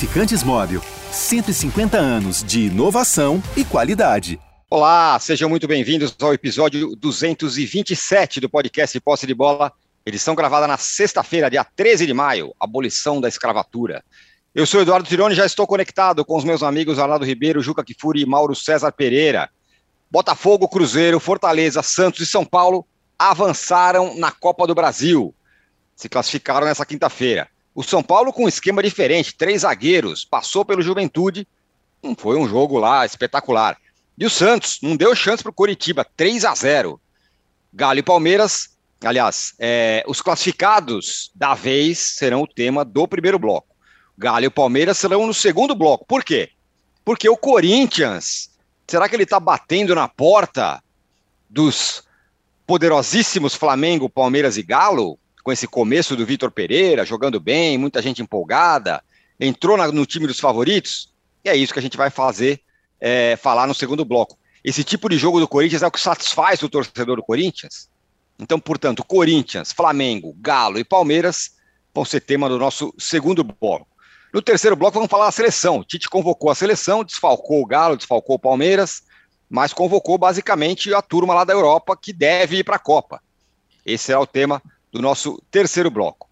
Lubrificantes Móvel. 150 anos de inovação e qualidade. Olá, sejam muito bem-vindos ao episódio 227 do podcast Posse de Bola, edição gravada na sexta-feira, dia 13 de maio, abolição da escravatura. Eu sou Eduardo Tironi, já estou conectado com os meus amigos Arnaldo Ribeiro, Juca Kifuri e Mauro César Pereira. Botafogo, Cruzeiro, Fortaleza, Santos e São Paulo avançaram na Copa do Brasil. Se classificaram nessa quinta-feira. O São Paulo com um esquema diferente, três zagueiros, passou pelo Juventude, não foi um jogo lá espetacular. E o Santos não deu chance para o Coritiba, 3 a 0 Galo e Palmeiras, aliás, é, os classificados da vez serão o tema do primeiro bloco. Galo e Palmeiras serão no segundo bloco. Por quê? Porque o Corinthians, será que ele está batendo na porta dos poderosíssimos Flamengo, Palmeiras e Galo? Com esse começo do Vitor Pereira, jogando bem, muita gente empolgada, entrou na, no time dos favoritos, e é isso que a gente vai fazer, é, falar no segundo bloco. Esse tipo de jogo do Corinthians é o que satisfaz o torcedor do Corinthians. Então, portanto, Corinthians, Flamengo, Galo e Palmeiras vão ser tema do nosso segundo bloco. No terceiro bloco, vamos falar da seleção. Tite convocou a seleção, desfalcou o Galo, desfalcou o Palmeiras, mas convocou basicamente a turma lá da Europa que deve ir para a Copa. Esse é o tema do nosso terceiro bloco.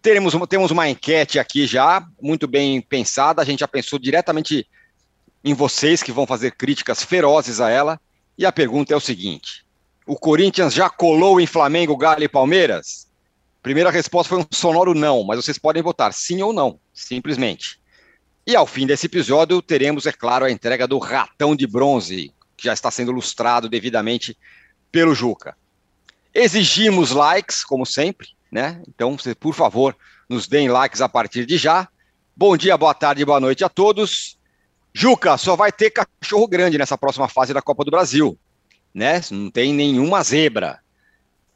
Teremos, temos uma enquete aqui já, muito bem pensada. A gente já pensou diretamente em vocês que vão fazer críticas ferozes a ela. E a pergunta é o seguinte: o Corinthians já colou em Flamengo, Galo e Palmeiras? Primeira resposta foi um sonoro não, mas vocês podem votar sim ou não, simplesmente. E ao fim desse episódio, teremos, é claro, a entrega do ratão de bronze, que já está sendo lustrado devidamente pelo Juca. Exigimos likes, como sempre, né? Então, por favor, nos deem likes a partir de já. Bom dia, boa tarde, boa noite a todos. Juca, só vai ter cachorro grande nessa próxima fase da Copa do Brasil, né? Não tem nenhuma zebra.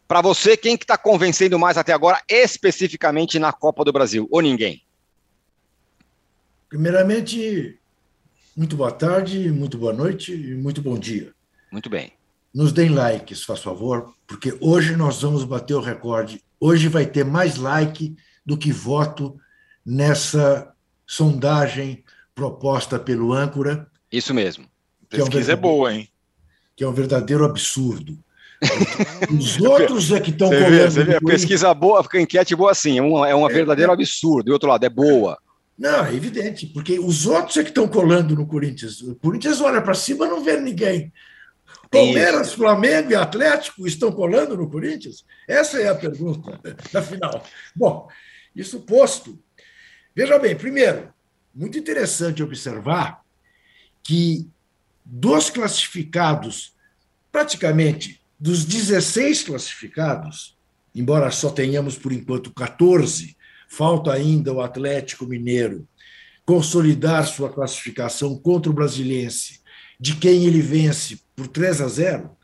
Para você, quem que está convencendo mais até agora, especificamente na Copa do Brasil, ou ninguém? Primeiramente, muito boa tarde, muito boa noite e muito bom dia. Muito bem. Nos deem likes, faz favor, porque hoje nós vamos bater o recorde. Hoje vai ter mais like do que voto nessa sondagem proposta pelo âncora. Isso mesmo. Pesquisa é, um é boa, hein? Que é um verdadeiro absurdo. Os outros é que estão vê, a pesquisa boa, a enquete boa assim, é um, é um é, verdadeiro é. absurdo. Do outro lado, é boa. Não, é evidente, porque os outros é que estão colando no Corinthians. O Corinthians olha para cima não vê ninguém. Palmeiras. Flamengo e Atlético estão colando no Corinthians? Essa é a pergunta da final. Bom, isso posto. Veja bem, primeiro, muito interessante observar que dos classificados, praticamente dos 16 classificados, embora só tenhamos por enquanto 14, falta ainda o Atlético Mineiro consolidar sua classificação contra o Brasiliense, de quem ele vence por 3 a 0.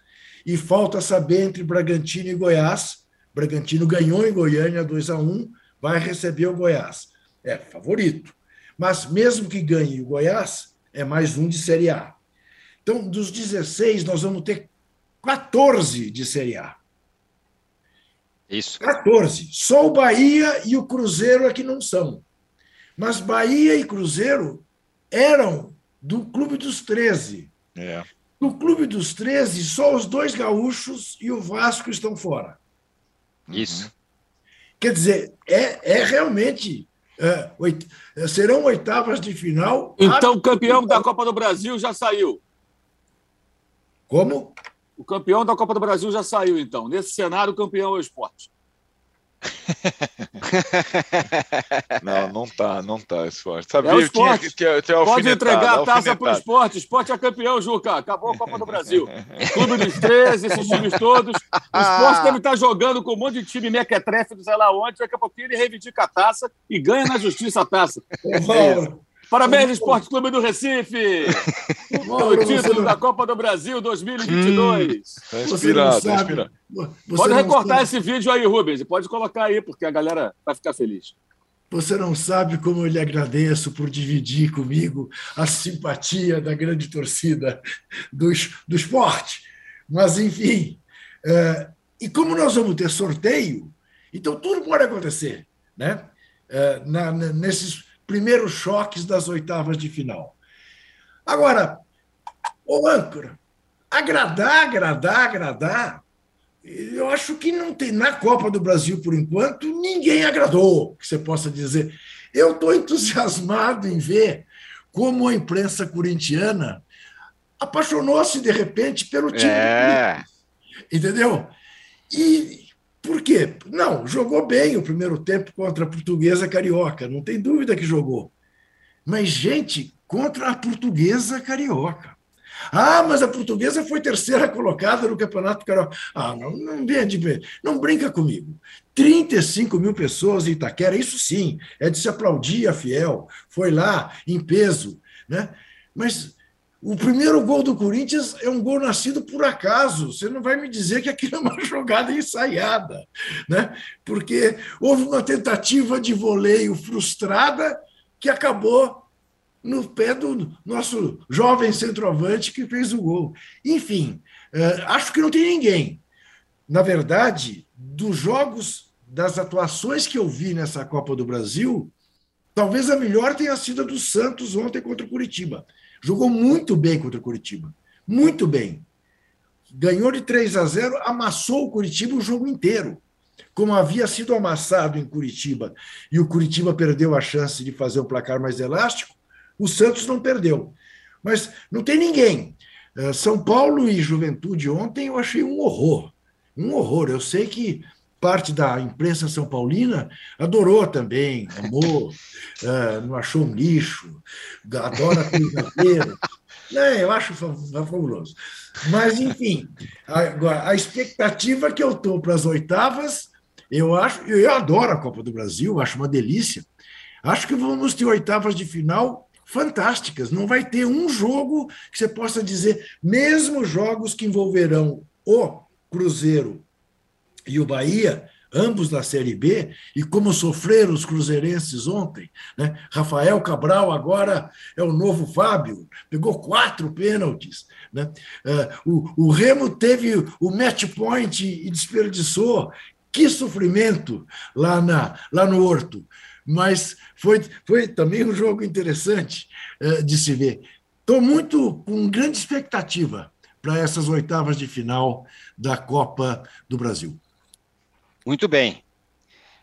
E falta saber entre Bragantino e Goiás. Bragantino ganhou em Goiânia 2 a 1, vai receber o Goiás. É favorito. Mas mesmo que ganhe o Goiás, é mais um de Série A. Então, dos 16, nós vamos ter 14 de Série A. Isso. 14. Só o Bahia e o Cruzeiro é que não são. Mas Bahia e Cruzeiro eram do Clube dos 13. É. No Clube dos 13, só os dois gaúchos e o Vasco estão fora. Isso. Quer dizer, é, é realmente. É, oit... serão oitavas de final. Então, o campeão da Copa do Brasil já saiu. Como? O campeão da Copa do Brasil já saiu, então. Nesse cenário, o campeão é o esporte. Não, não tá, não tá esporte. Sabia, é o esporte. Tinha, tinha, Pode entregar a taça para o esporte. Esporte é campeão, Juca. Acabou a Copa do Brasil. Clube dos 13, esses times todos. O esporte deve estar jogando com um monte de time mequetrefe, não sei lá onde. Daqui a pouquinho ele reivindica a taça e ganha na justiça a taça. É Parabéns, Esporte Clube do Recife! o título da Copa do Brasil 2022. Hum, tá inspirado, tá inspirado. Pode recortar esse vídeo aí, Rubens, e pode colocar aí, porque a galera vai ficar feliz. Você não sabe como eu lhe agradeço por dividir comigo a simpatia da grande torcida do, do esporte. Mas, enfim, é, e como nós vamos ter sorteio, então tudo pode acontecer. Né? É, na, nesses primeiros choques das oitavas de final. Agora, ô âncora, agradar, agradar, agradar, eu acho que não tem na Copa do Brasil, por enquanto, ninguém agradou, que você possa dizer. Eu estou entusiasmado em ver como a imprensa corintiana apaixonou-se de repente pelo time. É. Entendeu? E por quê? Não, jogou bem o primeiro tempo contra a portuguesa carioca, não tem dúvida que jogou. Mas, gente, contra a portuguesa carioca. Ah, mas a portuguesa foi terceira colocada no Campeonato Carioca. Ah, não, não não brinca comigo. 35 mil pessoas em Itaquera, isso sim, é de se aplaudir a Fiel. Foi lá em peso, né? Mas o primeiro gol do Corinthians é um gol nascido por acaso. Você não vai me dizer que aquilo é uma jogada ensaiada, né? Porque houve uma tentativa de voleio frustrada que acabou no pé do nosso jovem centroavante que fez o gol. Enfim, é, acho que não tem ninguém. Na verdade, dos jogos, das atuações que eu vi nessa Copa do Brasil, talvez a melhor tenha sido a do Santos ontem contra o Curitiba. Jogou muito bem contra o Curitiba. Muito bem. Ganhou de 3 a 0, amassou o Curitiba o jogo inteiro. Como havia sido amassado em Curitiba e o Curitiba perdeu a chance de fazer um placar mais elástico, o Santos não perdeu. Mas não tem ninguém. Eh, São Paulo e Juventude ontem eu achei um horror. Um horror. Eu sei que parte da imprensa são paulina adorou também, amou, uh, não achou um lixo, adora Cruzeiro. né, eu acho fabuloso. Mas, enfim, agora, a expectativa que eu estou para as oitavas, eu acho, eu adoro a Copa do Brasil, acho uma delícia. Acho que vamos ter oitavas de final fantásticas. Não vai ter um jogo que você possa dizer, mesmo jogos que envolverão o Cruzeiro e o Bahia, ambos da Série B, e como sofreram os cruzeirenses ontem. Né? Rafael Cabral agora é o novo Fábio, pegou quatro pênaltis. Né? Uh, o, o Remo teve o match point e desperdiçou. Que sofrimento lá, na, lá no Horto. Mas foi, foi também um jogo interessante uh, de se ver. Estou muito com grande expectativa para essas oitavas de final da Copa do Brasil. Muito bem.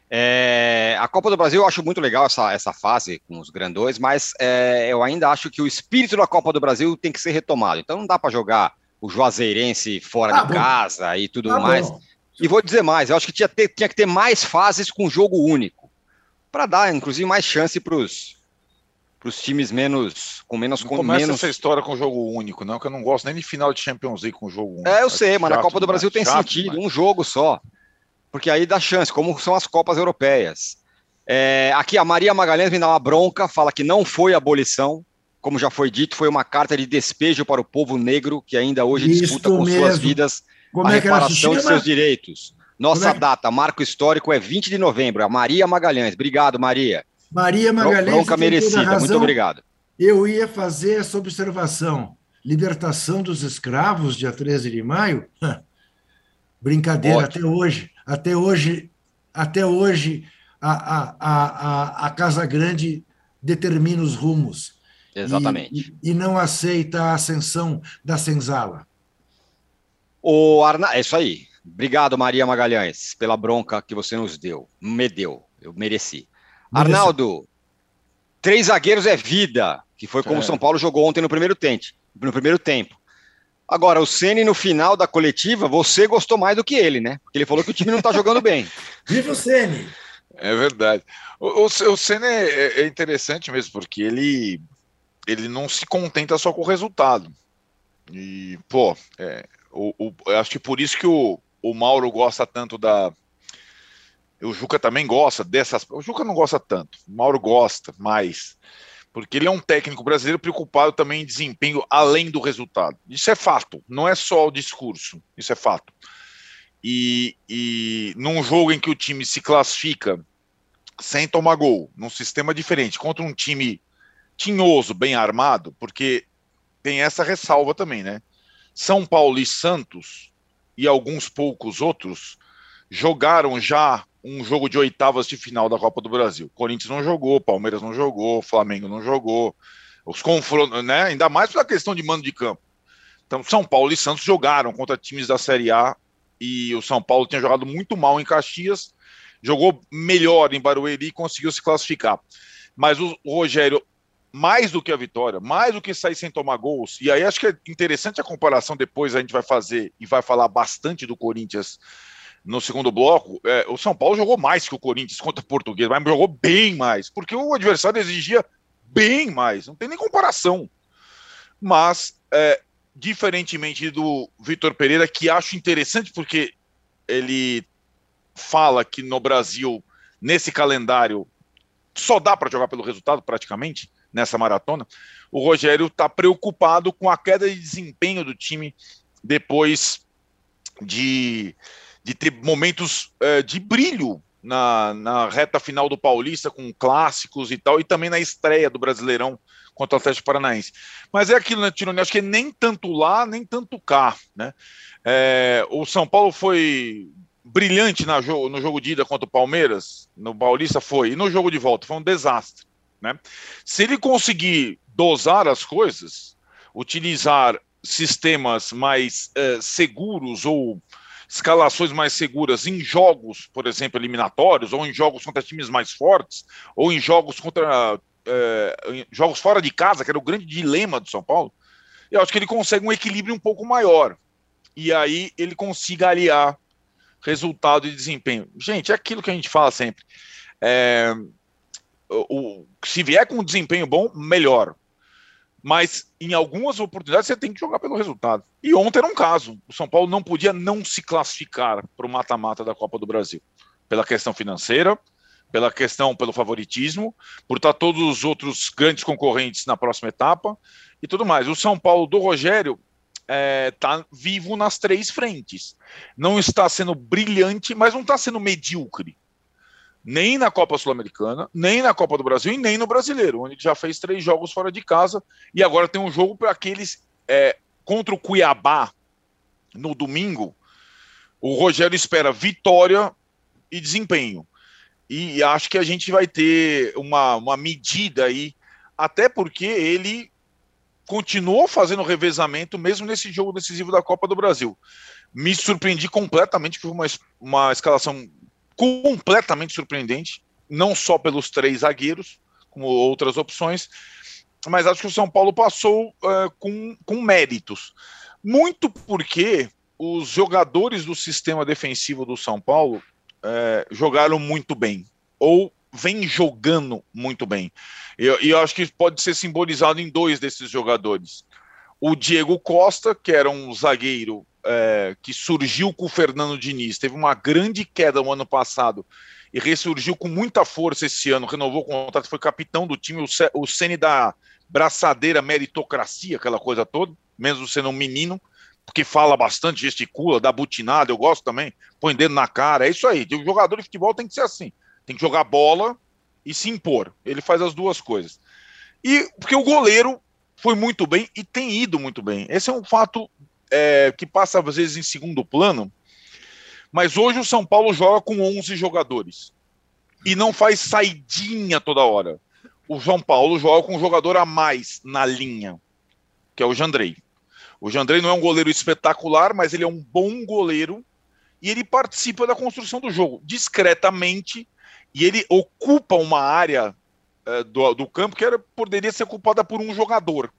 É, a Copa do Brasil eu acho muito legal essa, essa fase com os grandões, mas é, eu ainda acho que o espírito da Copa do Brasil tem que ser retomado. Então não dá para jogar o Juazeirense fora ah, de bom. casa e tudo ah, mais. Bom. E vou dizer mais, eu acho que tinha, ter, tinha que ter mais fases com jogo único, para dar, inclusive, mais chance para os times menos com menos não com começa menos essa história com jogo único, não, que eu não gosto nem de final de Champions League com jogo único. É, eu sei, mas na Copa do Brasil tem sentido, demais. um jogo só porque aí dá chance, como são as Copas Europeias. É, aqui a Maria Magalhães me dá uma bronca, fala que não foi abolição, como já foi dito, foi uma carta de despejo para o povo negro que ainda hoje Isto disputa com mesmo. suas vidas como a é reparação de seus direitos. Nossa é data, marco histórico, é 20 de novembro. A Maria Magalhães. Obrigado, Maria. Maria Magalhães. Bronca merecida, muito obrigado. Eu ia fazer essa observação. Libertação dos escravos, dia 13 de maio? Brincadeira, Ótimo. até hoje. Até hoje, até hoje a, a, a, a Casa Grande determina os rumos. Exatamente. E, e não aceita a ascensão da senzala. O Arna... É isso aí. Obrigado, Maria Magalhães, pela bronca que você nos deu. Me deu. Eu mereci. mereci. Arnaldo, três zagueiros é vida, que foi como o é. São Paulo jogou ontem no primeiro tempo. No primeiro tempo. Agora, o Ceni no final da coletiva, você gostou mais do que ele, né? Porque ele falou que o time não está jogando bem. Viva o Ceni! É verdade. O, o, o Ceni é, é, interessante mesmo, porque ele, ele não se contenta só com o resultado. E, pô, é, o, o, acho que por isso que o, o Mauro gosta tanto da. O Juca também gosta dessas. O Juca não gosta tanto, o Mauro gosta mais porque ele é um técnico brasileiro preocupado também em desempenho além do resultado. Isso é fato, não é só o discurso, isso é fato. E, e num jogo em que o time se classifica sem tomar gol, num sistema diferente, contra um time tinhoso, bem armado, porque tem essa ressalva também, né? São Paulo e Santos e alguns poucos outros jogaram já um jogo de oitavas de final da Copa do Brasil. Corinthians não jogou, Palmeiras não jogou, Flamengo não jogou. Os confrontos, né? Ainda mais pela questão de mando de campo. Então, São Paulo e Santos jogaram contra times da Série A e o São Paulo tinha jogado muito mal em Caxias, jogou melhor em Barueri e conseguiu se classificar. Mas o, Rogério, mais do que a vitória, mais do que sair sem tomar gols, e aí acho que é interessante a comparação depois a gente vai fazer e vai falar bastante do Corinthians no segundo bloco, é, o São Paulo jogou mais que o Corinthians contra o Português, mas jogou bem mais, porque o adversário exigia bem mais, não tem nem comparação. Mas, é, diferentemente do Vitor Pereira, que acho interessante porque ele fala que no Brasil, nesse calendário, só dá para jogar pelo resultado praticamente nessa maratona. O Rogério está preocupado com a queda de desempenho do time depois de de ter momentos é, de brilho na, na, reta final do Paulista, com clássicos e tal, e também na estreia do Brasileirão contra o Atlético Paranaense. Mas é aquilo, né, Tironi? Acho que nem tanto lá, nem tanto cá, né? É, o São Paulo foi brilhante na no jogo de ida contra o Palmeiras, no Paulista foi, e no jogo de volta foi um desastre, né? Se ele conseguir dosar as coisas, utilizar sistemas mais uh, seguros ou escalações mais seguras em jogos, por exemplo, eliminatórios, ou em jogos contra times mais fortes, ou em jogos contra é, em jogos fora de casa, que era o grande dilema do São Paulo, eu acho que ele consegue um equilíbrio um pouco maior. E aí ele consiga aliar resultado e desempenho. Gente, é aquilo que a gente fala sempre. É, o, se vier com um desempenho bom, melhor mas em algumas oportunidades você tem que jogar pelo resultado. E ontem era um caso. O São Paulo não podia não se classificar para o mata-mata da Copa do Brasil, pela questão financeira, pela questão pelo favoritismo, por estar todos os outros grandes concorrentes na próxima etapa e tudo mais. O São Paulo do Rogério está é, tá vivo nas três frentes. Não está sendo brilhante, mas não está sendo medíocre nem na Copa Sul-Americana, nem na Copa do Brasil e nem no Brasileiro, onde já fez três jogos fora de casa e agora tem um jogo para aqueles é, contra o Cuiabá no domingo. O Rogério espera vitória e desempenho. E acho que a gente vai ter uma, uma medida aí, até porque ele continuou fazendo revezamento mesmo nesse jogo decisivo da Copa do Brasil. Me surpreendi completamente, foi uma, uma escalação completamente surpreendente, não só pelos três zagueiros, como outras opções, mas acho que o São Paulo passou uh, com, com méritos. Muito porque os jogadores do sistema defensivo do São Paulo uh, jogaram muito bem, ou vem jogando muito bem. E eu, eu, acho que pode ser simbolizado em dois desses jogadores. O Diego Costa, que era um zagueiro é, que surgiu com o Fernando Diniz, teve uma grande queda no ano passado e ressurgiu com muita força esse ano, renovou o contrato, foi capitão do time, o Ceni da braçadeira meritocracia, aquela coisa toda, mesmo sendo um menino, porque fala bastante, gesticula, dá butinada, eu gosto também, põe dedo na cara, é isso aí. O jogador de futebol tem que ser assim, tem que jogar bola e se impor. Ele faz as duas coisas. E porque o goleiro foi muito bem e tem ido muito bem. Esse é um fato é, que passa às vezes em segundo plano, mas hoje o São Paulo joga com 11 jogadores e não faz saidinha toda hora. O São Paulo joga com um jogador a mais na linha, que é o Jandrei. O Jandrei não é um goleiro espetacular, mas ele é um bom goleiro e ele participa da construção do jogo discretamente e ele ocupa uma área é, do, do campo que era, poderia ser ocupada por um jogador.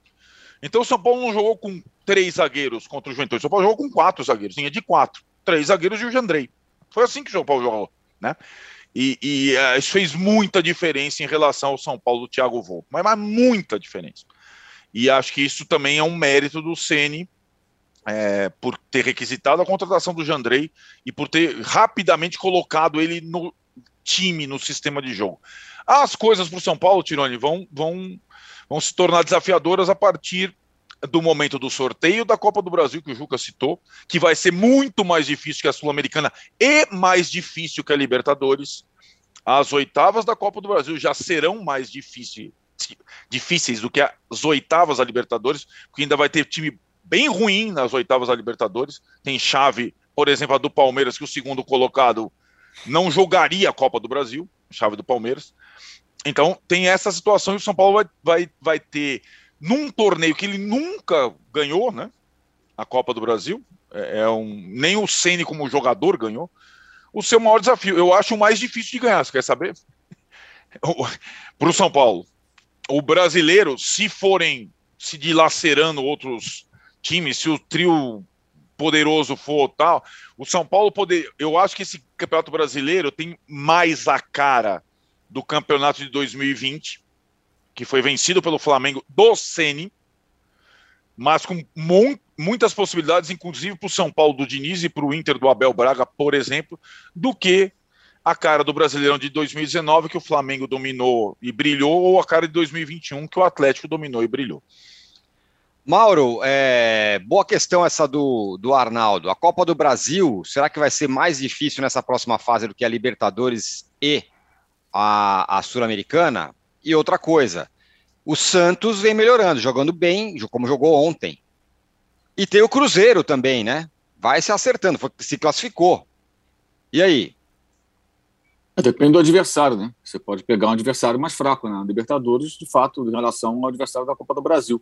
Então o São Paulo não jogou com três zagueiros contra o Juventude. O São Paulo jogou com quatro zagueiros, tinha de quatro. Três zagueiros e o Jandrei. Foi assim que o São Paulo jogou, né? E, e uh, isso fez muita diferença em relação ao São Paulo do Thiago Volpe, mas, mas muita diferença. E acho que isso também é um mérito do Ceni é, por ter requisitado a contratação do Jandrei e por ter rapidamente colocado ele no time, no sistema de jogo. As coisas para o São Paulo, Tironi, vão, vão, vão se tornar desafiadoras a partir do momento do sorteio da Copa do Brasil, que o Juca citou, que vai ser muito mais difícil que a Sul-Americana e mais difícil que a Libertadores. As oitavas da Copa do Brasil já serão mais difíceis, difíceis do que as oitavas da Libertadores, porque ainda vai ter time bem ruim nas oitavas da Libertadores. Tem chave, por exemplo, a do Palmeiras, que o segundo colocado não jogaria a Copa do Brasil, chave do Palmeiras. Então tem essa situação e o São Paulo vai, vai, vai ter num torneio que ele nunca ganhou, né? A Copa do Brasil. É, é um, nem o Ceni como jogador ganhou. O seu maior desafio, eu acho o mais difícil de ganhar, você quer saber? Para o São Paulo. O brasileiro, se forem se dilacerando outros times, se o trio poderoso for tal, o São Paulo poder. Eu acho que esse campeonato brasileiro tem mais a cara do campeonato de 2020, que foi vencido pelo Flamengo do Sene, mas com mu muitas possibilidades, inclusive para o São Paulo do Diniz e para o Inter do Abel Braga, por exemplo, do que a cara do Brasileirão de 2019, que o Flamengo dominou e brilhou, ou a cara de 2021, que o Atlético dominou e brilhou. Mauro, é, boa questão essa do, do Arnaldo. A Copa do Brasil, será que vai ser mais difícil nessa próxima fase do que a Libertadores e a, a Sul-Americana? E outra coisa, o Santos vem melhorando, jogando bem, como jogou ontem. E tem o Cruzeiro também, né? Vai se acertando, se classificou. E aí? É, depende do adversário, né? Você pode pegar um adversário mais fraco, né? Libertadores, de fato, em relação ao adversário da Copa do Brasil.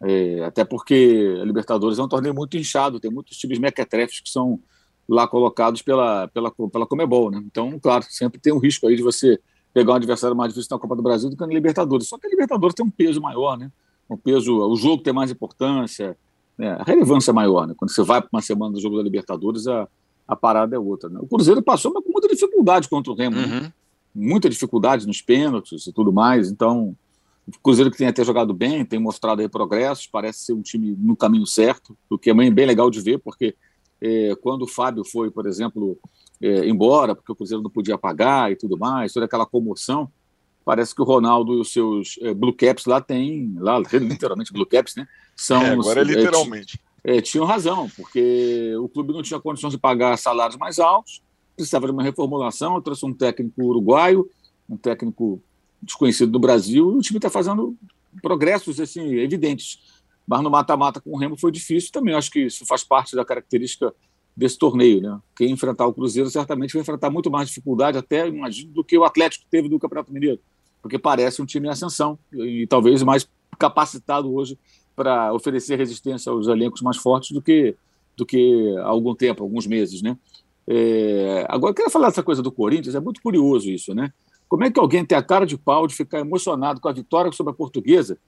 É, até porque a Libertadores é um torneio muito inchado, tem muitos times mequetrefes que são lá colocados pela, pela, pela Comebol, né? Então, claro, sempre tem um risco aí de você pegar um adversário mais difícil na Copa do Brasil do que na Libertadores. Só que a Libertadores tem um peso maior, né? Um peso, o jogo tem mais importância, né? a relevância é maior, né? Quando você vai para uma semana do jogo da Libertadores, a, a parada é outra. Né? O Cruzeiro passou mas com muita dificuldade contra o Remo, né? uhum. né? muita dificuldade nos pênaltis e tudo mais. Então, o Cruzeiro que tem até jogado bem, tem mostrado aí progressos, parece ser um time no caminho certo, o que é bem legal de ver, porque quando o Fábio foi, por exemplo, é, embora, porque o Cruzeiro não podia pagar e tudo mais, toda aquela comoção, parece que o Ronaldo e os seus é, Blue Caps lá tem, lá literalmente Blue Caps, né? São, é, agora é, é literalmente. É, tinham razão, porque o clube não tinha condições de pagar salários mais altos, precisava de uma reformulação, trouxe um técnico uruguaio, um técnico desconhecido do Brasil, e o time está fazendo progressos assim, evidentes. Mas no mata-mata com o Remo foi difícil também. Acho que isso faz parte da característica desse torneio. Né? Quem enfrentar o Cruzeiro certamente vai enfrentar muito mais dificuldade, até imagino, do que o Atlético teve do Campeonato Mineiro, porque parece um time em ascensão e talvez mais capacitado hoje para oferecer resistência aos elencos mais fortes do que do que há algum tempo, alguns meses, né? É, agora, eu queria falar dessa coisa do Corinthians, é muito curioso isso, né? Como é que alguém tem a cara de pau de ficar emocionado com a vitória sobre a portuguesa?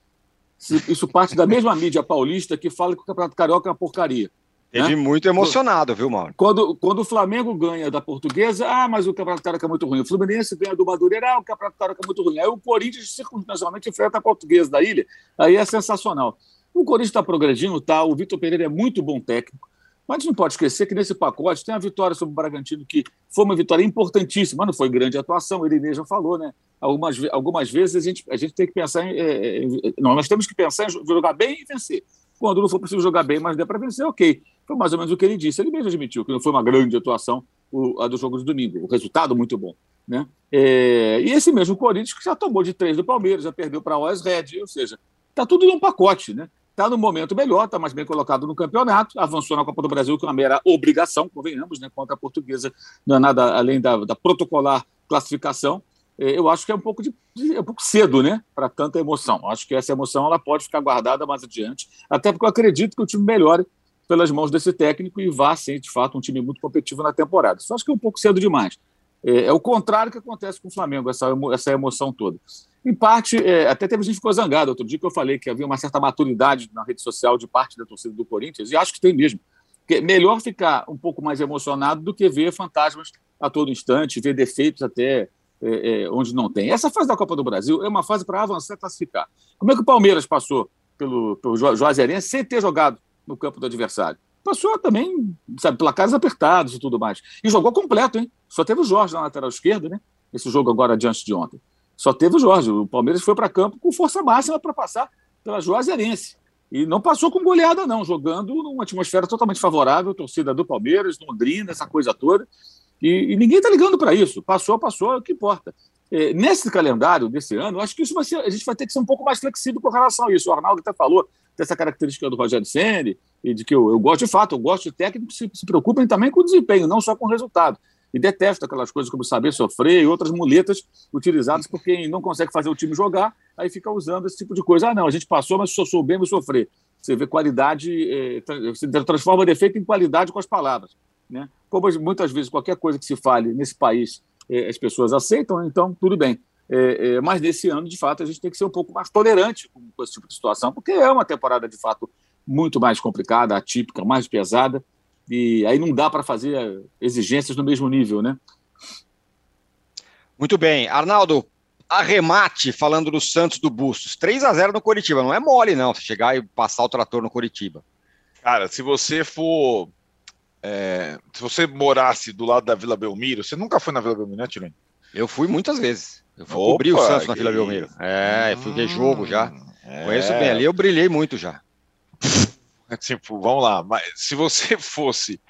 Isso parte da mesma mídia paulista que fala que o Campeonato Carioca é uma porcaria. Teve né? muito emocionado, viu, Mauro? Quando, quando o Flamengo ganha da portuguesa, ah, mas o Campeonato Carioca é muito ruim. O Fluminense ganha do Madureira, ah, o Campeonato Carioca é muito ruim. Aí o Corinthians, circunstancialmente, enfrenta a portuguesa da ilha. Aí é sensacional. O Corinthians está progredindo, tá? O Vitor Pereira é muito bom técnico. Mas não pode esquecer que nesse pacote tem a vitória sobre o Bragantino, que foi uma vitória importantíssima, não foi grande atuação, ele mesmo falou, né? Algumas, algumas vezes a gente, a gente tem que pensar em. É, é, não, nós temos que pensar em jogar bem e vencer. Quando não for possível jogar bem, mas der para vencer, ok. Foi mais ou menos o que ele disse. Ele mesmo admitiu que não foi uma grande atuação o, a do jogo de domingo. O resultado muito bom. Né? É, e esse mesmo Corinthians que já tomou de três do Palmeiras, já perdeu para a Oz Red, ou seja, está tudo num pacote. Né? Está no momento melhor, está mais bem colocado no campeonato, avançou na Copa do Brasil, que é uma mera obrigação, convenhamos, né, contra a portuguesa, não é nada além da, da protocolar classificação. É, eu acho que é um pouco, de, é um pouco cedo né, para tanta emoção. Acho que essa emoção ela pode ficar guardada mais adiante, até porque eu acredito que o time melhore pelas mãos desse técnico e vá ser, de fato, um time muito competitivo na temporada. Só acho que é um pouco cedo demais. É, é o contrário que acontece com o Flamengo, essa, essa emoção toda. Em parte, é, até teve gente que ficou zangada. Outro dia que eu falei que havia uma certa maturidade na rede social de parte da torcida do Corinthians, e acho que tem mesmo. Que é melhor ficar um pouco mais emocionado do que ver fantasmas a todo instante, ver defeitos até é, é, onde não tem. Essa fase da Copa do Brasil é uma fase para avançar e classificar. Como é que o Palmeiras passou pelo, pelo Juazeirense sem ter jogado no campo do adversário? Passou também, sabe, placares apertados e tudo mais. E jogou completo, hein? Só teve o Jorge na lateral esquerda, né? Esse jogo agora diante de ontem. Só teve o Jorge. O Palmeiras foi para campo com força máxima para passar pela Juazeirense. E não passou com goleada, não, jogando numa atmosfera totalmente favorável, torcida do Palmeiras, Londrina, essa coisa toda. E, e ninguém está ligando para isso. Passou, passou, é o que importa. É, nesse calendário desse ano, acho que isso vai ser, a gente vai ter que ser um pouco mais flexível com relação a isso. O Arnaldo até falou dessa característica do Rogério Senni, e de que eu, eu gosto de fato, eu gosto de técnicos que se, se preocupem também com o desempenho, não só com o resultado. E detesta aquelas coisas como saber sofrer e outras muletas utilizadas por quem não consegue fazer o time jogar, aí fica usando esse tipo de coisa. Ah, não, a gente passou, mas só soubemos sofrer. Você vê qualidade, é, você transforma defeito em qualidade com as palavras. Né? Como muitas vezes qualquer coisa que se fale nesse país é, as pessoas aceitam, então tudo bem. É, é, mas nesse ano, de fato, a gente tem que ser um pouco mais tolerante com esse tipo de situação, porque é uma temporada, de fato, muito mais complicada, atípica, mais pesada, e aí não dá para fazer exigências no mesmo nível, né? Muito bem. Arnaldo, arremate falando do Santos do Bustos. 3 a 0 no Coritiba. Não é mole, não, você chegar e passar o trator no Coritiba. Cara, se você for. É, se você morasse do lado da Vila Belmiro, você nunca foi na Vila Belmiro, né, Tirone? Eu fui muitas vezes. Eu fui Opa, cobrir o Santos na Vila Belmiro. É, eu fui ver jogo já. É... Conheço bem. Ali eu brilhei muito já. Tipo, vamos lá. Mas se você fosse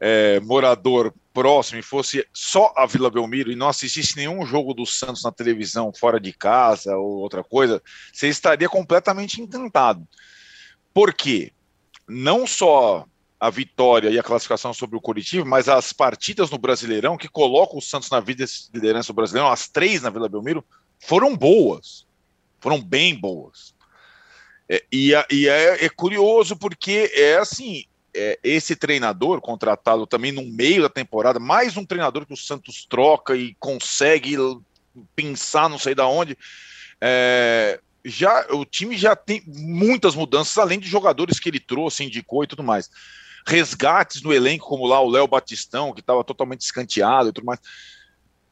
é, morador próximo e fosse só a Vila Belmiro e não assistisse nenhum jogo do Santos na televisão fora de casa ou outra coisa, você estaria completamente encantado. Por quê? Não só a vitória e a classificação sobre o Curitiba, mas as partidas no Brasileirão que colocam o Santos na liderança do Brasileirão, as três na Vila Belmiro, foram boas. Foram bem boas. É, e, e é, é, curioso porque é assim: é, esse treinador contratado também no meio da temporada, mais um treinador que o Santos troca e consegue pensar não sei da onde. É, já o time já tem muitas mudanças, além de jogadores que ele trouxe, indicou e tudo mais. Resgates no elenco, como lá o Léo Batistão, que estava totalmente escanteado e tudo mais.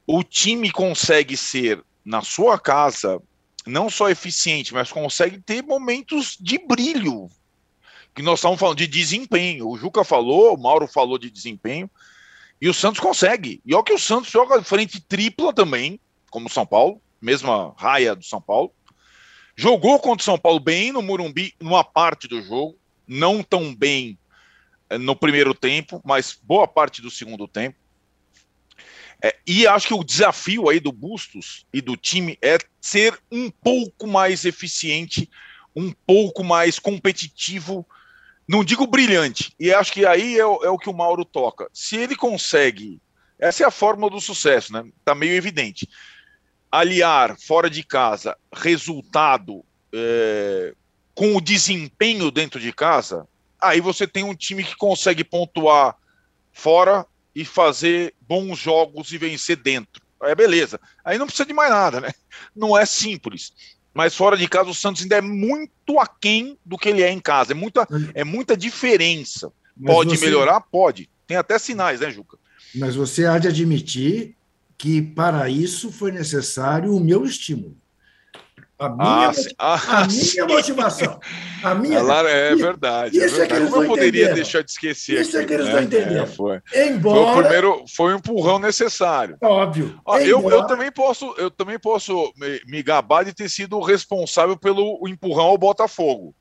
O time consegue ser, na sua casa, não só eficiente, mas consegue ter momentos de brilho. Que nós estamos falando de desempenho. O Juca falou, o Mauro falou de desempenho. E o Santos consegue. E olha que o Santos joga frente tripla também, como o São Paulo, mesma raia do São Paulo. Jogou contra o São Paulo bem no Murumbi, numa parte do jogo, não tão bem eh, no primeiro tempo, mas boa parte do segundo tempo. É, e acho que o desafio aí do Bustos e do time é ser um pouco mais eficiente, um pouco mais competitivo, não digo brilhante. E acho que aí é, o, é o que o Mauro toca. Se ele consegue, essa é a fórmula do sucesso, né? Tá meio evidente. Aliar fora de casa resultado é, com o desempenho dentro de casa, aí você tem um time que consegue pontuar fora e fazer bons jogos e vencer dentro. É beleza. Aí não precisa de mais nada, né? Não é simples. Mas fora de casa, o Santos ainda é muito aquém do que ele é em casa. É muita, é muita diferença. Mas pode você... melhorar? Pode. Tem até sinais, né, Juca? Mas você há de admitir que para isso foi necessário o meu estímulo. A minha, ah, a minha motivação. A minha. Ela é verdade. É isso é, verdade. que Como eu poderia entendendo. deixar de esquecer? Isso é que eles né? não entendendo. É, foi. Embora... foi o primeiro, foi um empurrão necessário. Óbvio. Ah, eu, eu, também posso, eu também posso me, gabar de ter sido responsável pelo empurrão ao Botafogo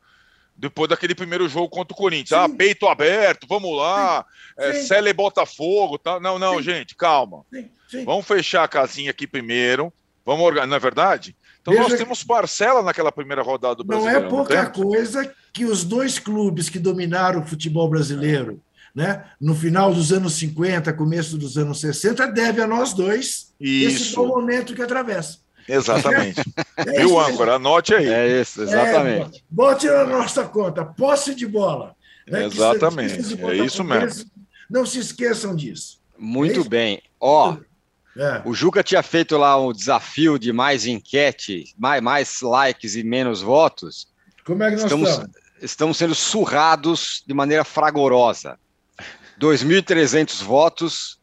depois daquele primeiro jogo contra o Corinthians. Sim. Ah, peito aberto, vamos lá, é, Cele Botafogo. Tá? Não, não, Sim. gente, calma. Vamos fechar a casinha aqui primeiro. Vamos organizar, não é verdade? Então Veja nós temos parcela naquela primeira rodada do Brasileiro. Não é pouca não coisa que os dois clubes que dominaram o futebol brasileiro, né, no final dos anos 50, começo dos anos 60, deve a nós dois isso. esse bom momento que atravessa. Exatamente. É Viu, âncora? Anote aí. É isso, exatamente. É, bote na nossa conta, posse de bola. Né, exatamente, é isso mesmo. Não se esqueçam disso. Muito é bem. Ó, é. O Juca tinha feito lá um desafio de mais enquete, mais, mais likes e menos votos. Como é que nós estamos? Estamos, estamos sendo surrados de maneira fragorosa. 2.300 votos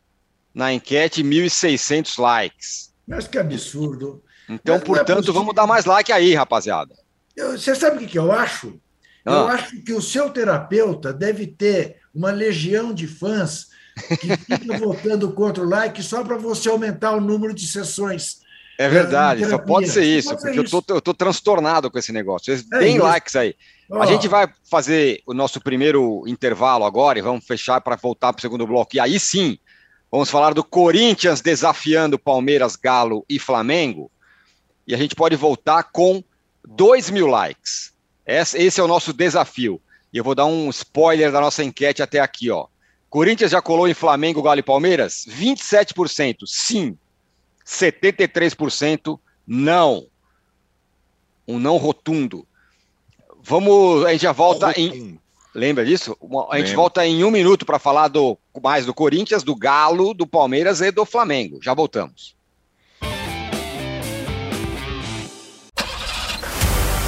na enquete, 1.600 likes. Mas que absurdo. Então, Mas é portanto, é vamos dar mais like aí, rapaziada. Eu, você sabe o que, que eu acho? Ah. Eu acho que o seu terapeuta deve ter uma legião de fãs que fica votando contra o like só para você aumentar o número de sessões. É verdade, só pode ser isso, pode porque ser eu, tô, eu tô transtornado com esse negócio. É Tem likes aí. Oh. A gente vai fazer o nosso primeiro intervalo agora e vamos fechar para voltar para o segundo bloco. E aí sim, vamos falar do Corinthians desafiando Palmeiras, Galo e Flamengo. E a gente pode voltar com 2 mil likes. Esse é o nosso desafio. E eu vou dar um spoiler da nossa enquete até aqui, ó. Corinthians já colou em Flamengo, Galo e Palmeiras? 27%, sim. 73% não. Um não rotundo. Vamos, a gente já volta em. Lembra disso? A gente Lembra. volta em um minuto para falar do, mais do Corinthians, do Galo, do Palmeiras e do Flamengo. Já voltamos.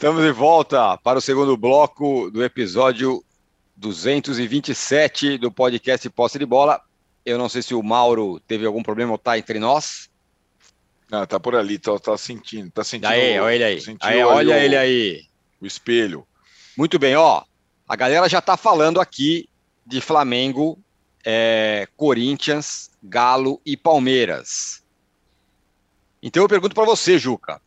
Estamos de volta para o segundo bloco do episódio 227 do podcast Posse de Bola. Eu não sei se o Mauro teve algum problema ou está entre nós. Não, tá por ali, tá, tá sentindo, tá sentindo. Aí, olha ele aí. aí olha ele aí. O espelho. Muito bem, ó. A galera já está falando aqui de Flamengo, é, Corinthians, Galo e Palmeiras. Então eu pergunto para você, Juca.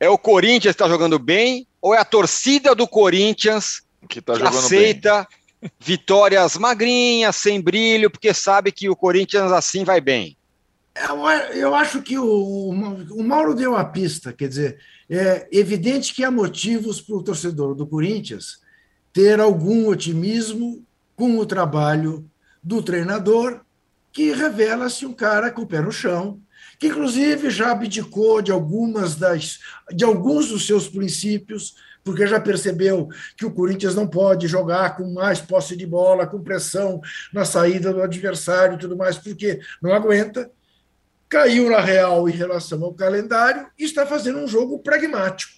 É o Corinthians que está jogando bem ou é a torcida do Corinthians que, tá que aceita bem. vitórias magrinhas, sem brilho, porque sabe que o Corinthians assim vai bem? Eu acho que o, o Mauro deu a pista, quer dizer, é evidente que há motivos para o torcedor do Corinthians ter algum otimismo com o trabalho do treinador, que revela-se um cara com o pé no chão, que inclusive já abdicou de algumas das de alguns dos seus princípios, porque já percebeu que o Corinthians não pode jogar com mais posse de bola, com pressão na saída do adversário e tudo mais, porque não aguenta. Caiu na real em relação ao calendário e está fazendo um jogo pragmático,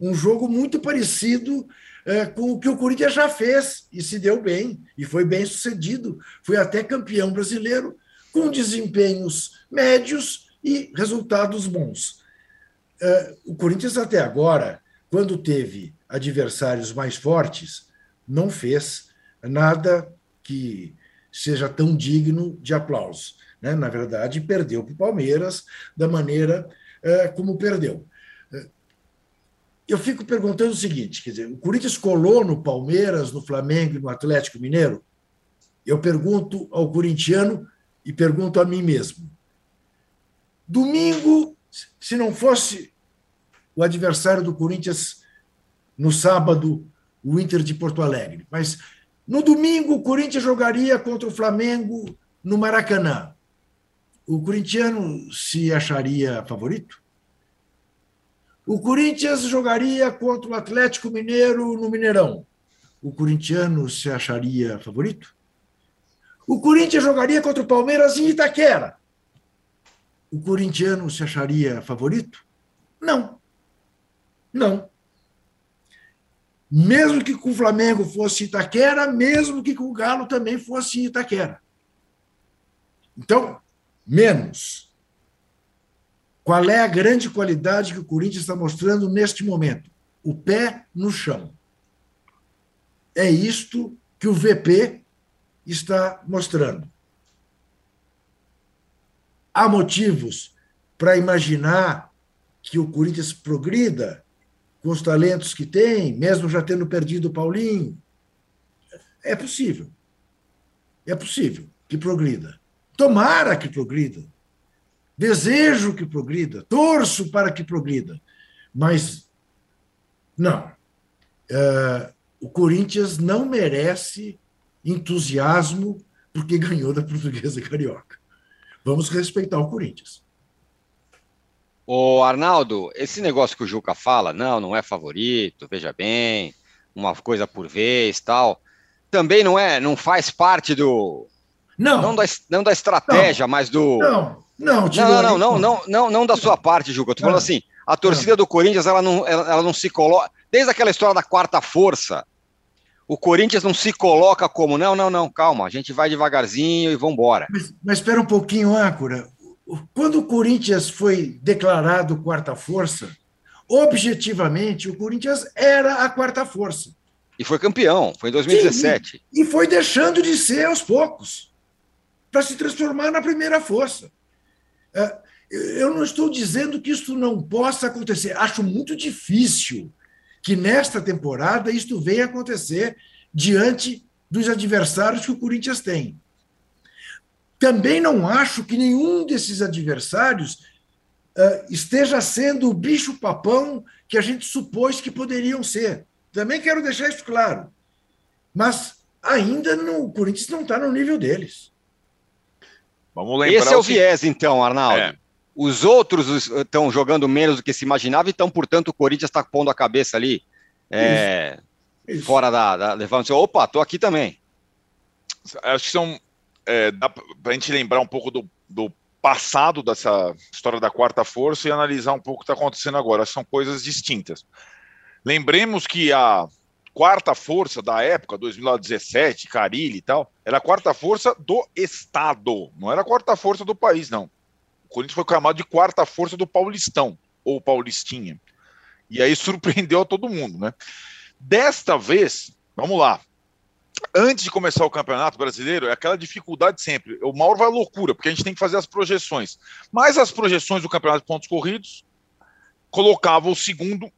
um jogo muito parecido é, com o que o Corinthians já fez e se deu bem, e foi bem sucedido. Foi até campeão brasileiro com desempenhos médios e resultados bons. É, o Corinthians, até agora, quando teve adversários mais fortes, não fez nada que seja tão digno de aplauso. Né? Na verdade, perdeu para o Palmeiras da maneira é, como perdeu. É, eu fico perguntando o seguinte: quer dizer, o Corinthians colou no Palmeiras, no Flamengo e no Atlético Mineiro? Eu pergunto ao corintiano e pergunto a mim mesmo: domingo, se não fosse o adversário do Corinthians no sábado, o Inter de Porto Alegre, mas no domingo o Corinthians jogaria contra o Flamengo no Maracanã. O corintiano se acharia favorito? O Corinthians jogaria contra o Atlético Mineiro no Mineirão. O corintiano se acharia favorito? O Corinthians jogaria contra o Palmeiras em Itaquera. O corintiano se acharia favorito? Não. Não. Mesmo que com o Flamengo fosse Itaquera, mesmo que com o Galo também fosse Itaquera. Então, menos. Qual é a grande qualidade que o Corinthians está mostrando neste momento? O pé no chão. É isto que o VP está mostrando. Há motivos para imaginar que o Corinthians progrida com os talentos que tem, mesmo já tendo perdido o Paulinho. É possível. É possível que progrida. Tomara que progrida. Desejo que progrida. Torço para que progrida. Mas, não. Uh, o Corinthians não merece entusiasmo porque ganhou da Portuguesa Carioca. Vamos respeitar o Corinthians. o Arnaldo, esse negócio que o Juca fala, não, não é favorito, veja bem, uma coisa por vez, tal, também não é, não faz parte do não não da, não da estratégia, não. mas do não não não não, não não, não não não da sua parte, Juca. Eu tô falando assim, a torcida do Corinthians ela não ela, ela não se coloca desde aquela história da quarta força o Corinthians não se coloca como, não, não, não, calma, a gente vai devagarzinho e vamos embora. Mas, mas espera um pouquinho, âncora. Quando o Corinthians foi declarado quarta força, objetivamente, o Corinthians era a quarta força. E foi campeão, foi em 2017. Sim, e, e foi deixando de ser aos poucos, para se transformar na primeira força. É, eu não estou dizendo que isso não possa acontecer. Acho muito difícil que nesta temporada isto venha acontecer diante dos adversários que o Corinthians tem. Também não acho que nenhum desses adversários uh, esteja sendo o bicho-papão que a gente supôs que poderiam ser. Também quero deixar isso claro. Mas ainda no, o Corinthians não está no nível deles. Vamos lembrar Esse é o viés, então, Arnaldo. É. Os outros estão jogando menos do que se imaginava, então, portanto, o Corinthians está pondo a cabeça ali é, Isso. fora da, da levando. Opa, estou aqui também. Acho que são. É, dá para a gente lembrar um pouco do, do passado dessa história da quarta força e analisar um pouco o que está acontecendo agora. São coisas distintas. Lembremos que a quarta força da época, 2017, Carilli e tal, era a quarta força do Estado, não era a quarta força do país, não. O Corinthians foi chamado de quarta força do Paulistão, ou Paulistinha. E aí surpreendeu a todo mundo, né? Desta vez, vamos lá. Antes de começar o Campeonato Brasileiro, é aquela dificuldade sempre. O Mauro vai loucura, porque a gente tem que fazer as projeções. Mas as projeções do Campeonato de Pontos Corridos colocavam o segundo,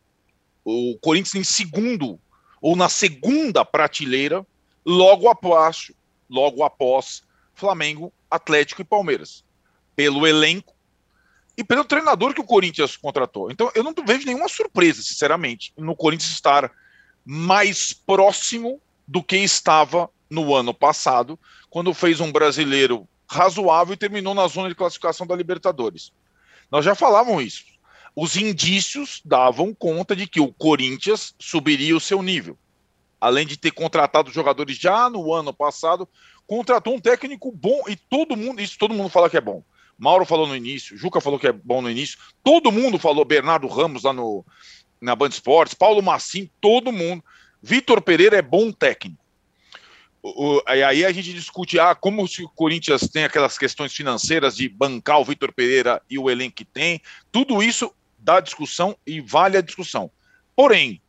o Corinthians em segundo, ou na segunda prateleira, logo após, logo após Flamengo, Atlético e Palmeiras pelo elenco e pelo treinador que o Corinthians contratou. Então, eu não vejo nenhuma surpresa, sinceramente, no Corinthians estar mais próximo do que estava no ano passado, quando fez um brasileiro razoável e terminou na zona de classificação da Libertadores. Nós já falávamos isso. Os indícios davam conta de que o Corinthians subiria o seu nível. Além de ter contratado jogadores já no ano passado, contratou um técnico bom e todo mundo, isso todo mundo fala que é bom. Mauro falou no início, Juca falou que é bom no início, todo mundo falou, Bernardo Ramos lá no, na Band Esportes, Paulo Massim, todo mundo. Vitor Pereira é bom técnico. O, o, aí a gente discute ah, como o Corinthians tem aquelas questões financeiras de bancar o Vitor Pereira e o elenco que tem. Tudo isso dá discussão e vale a discussão. Porém,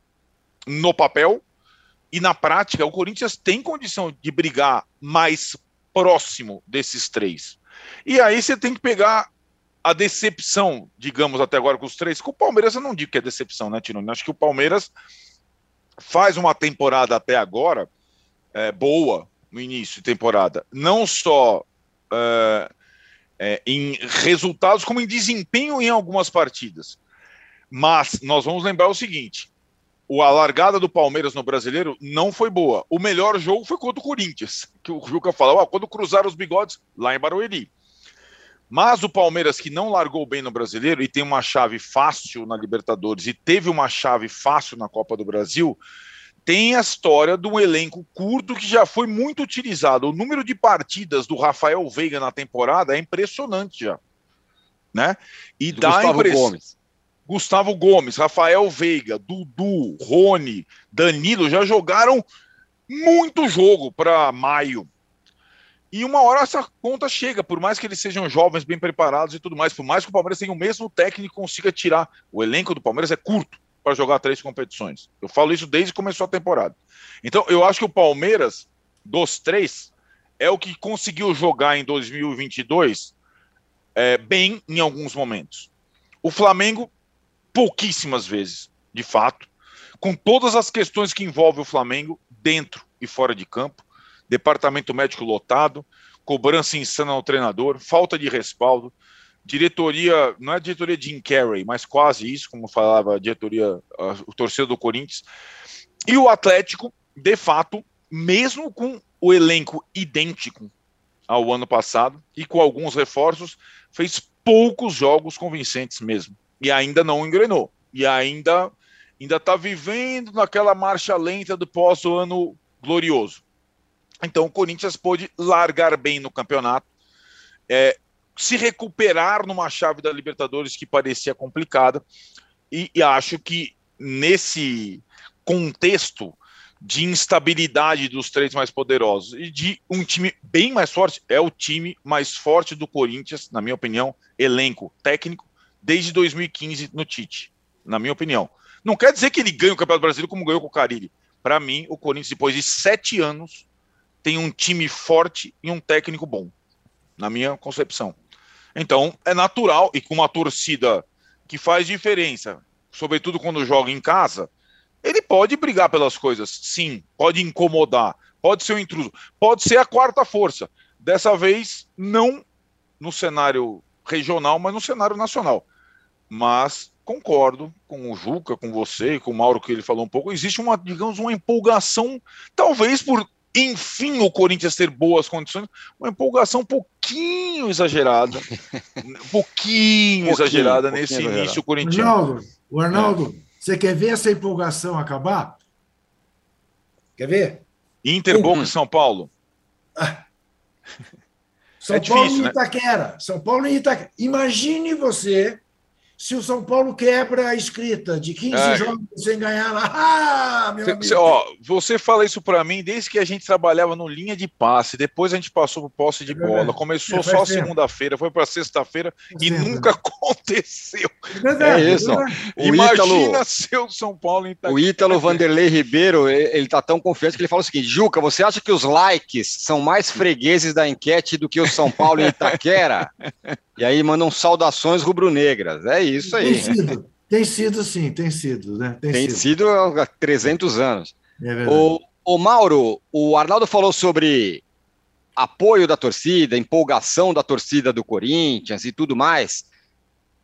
no papel e na prática, o Corinthians tem condição de brigar mais próximo desses três. E aí você tem que pegar a decepção, digamos, até agora com os três. Com o Palmeiras eu não digo que é decepção, né, Tino? Acho que o Palmeiras faz uma temporada até agora é, boa no início de temporada. Não só é, é, em resultados, como em desempenho em algumas partidas. Mas nós vamos lembrar o seguinte: a largada do Palmeiras no brasileiro não foi boa. O melhor jogo foi contra o Corinthians, que o Juca falou, quando cruzaram os bigodes lá em Barueri. Mas o Palmeiras, que não largou bem no brasileiro e tem uma chave fácil na Libertadores e teve uma chave fácil na Copa do Brasil, tem a história de um elenco curto que já foi muito utilizado. O número de partidas do Rafael Veiga na temporada é impressionante já. Né? E do dá Gustavo impress... Gomes. Gustavo Gomes, Rafael Veiga, Dudu, Rony, Danilo já jogaram muito jogo para maio. E uma hora essa conta chega, por mais que eles sejam jovens, bem preparados e tudo mais, por mais que o Palmeiras tenha o mesmo técnico consiga tirar. O elenco do Palmeiras é curto para jogar três competições. Eu falo isso desde que começou a temporada. Então, eu acho que o Palmeiras, dos três, é o que conseguiu jogar em 2022 é, bem em alguns momentos. O Flamengo, pouquíssimas vezes, de fato, com todas as questões que envolvem o Flamengo, dentro e fora de campo departamento médico lotado, cobrança insana ao treinador, falta de respaldo, diretoria, não é diretoria Jim Carrey, mas quase isso, como falava a diretoria, o torcedor do Corinthians, e o Atlético, de fato, mesmo com o elenco idêntico ao ano passado e com alguns reforços, fez poucos jogos convincentes mesmo, e ainda não engrenou, e ainda ainda está vivendo naquela marcha lenta do pós-ano glorioso. Então o Corinthians pôde largar bem no campeonato, é, se recuperar numa chave da Libertadores que parecia complicada, e, e acho que nesse contexto de instabilidade dos três mais poderosos e de um time bem mais forte, é o time mais forte do Corinthians, na minha opinião, elenco técnico, desde 2015 no Tite, na minha opinião. Não quer dizer que ele ganhe o Campeonato Brasileiro como ganhou com o Carilli, Para mim, o Corinthians, depois de sete anos, tem um time forte e um técnico bom, na minha concepção. Então, é natural, e com uma torcida que faz diferença, sobretudo quando joga em casa, ele pode brigar pelas coisas, sim, pode incomodar, pode ser um intruso, pode ser a quarta força. Dessa vez, não no cenário regional, mas no cenário nacional. Mas concordo com o Juca, com você, com o Mauro, que ele falou um pouco, existe uma, digamos, uma empolgação, talvez por enfim o Corinthians ter boas condições, uma empolgação um pouquinho exagerada, um pouquinho, exagerada pouquinho nesse início corintiano. Arnaldo, o Arnaldo, é. você quer ver essa empolgação acabar? Quer ver? Inter, uhum. Boca e São Paulo. Ah. São é Paulo difícil, e né? Itaquera. Né? São Paulo e Itaquera. Imagine você se o São Paulo quebra a escrita de 15 é. jogos sem ganhar lá. Ah, meu cê, amigo. Cê, ó, você fala isso para mim desde que a gente trabalhava no linha de passe, depois a gente passou para posse de é bola, começou é, só segunda-feira, foi para sexta-feira e nunca aconteceu. É, é isso. O Imagina seu São Paulo em O Ítalo Vanderlei Ribeiro, ele tá tão confiante que ele fala o seguinte: Juca, você acha que os likes são mais fregueses da enquete do que o São Paulo em Itaquera? E aí mandam saudações rubro-negras. É isso aí. Tem sido, tem sido sim, tem sido. Né? Tem, tem sido. sido. há 300 anos. É o, o Mauro, o Arnaldo falou sobre apoio da torcida, empolgação da torcida do Corinthians e tudo mais.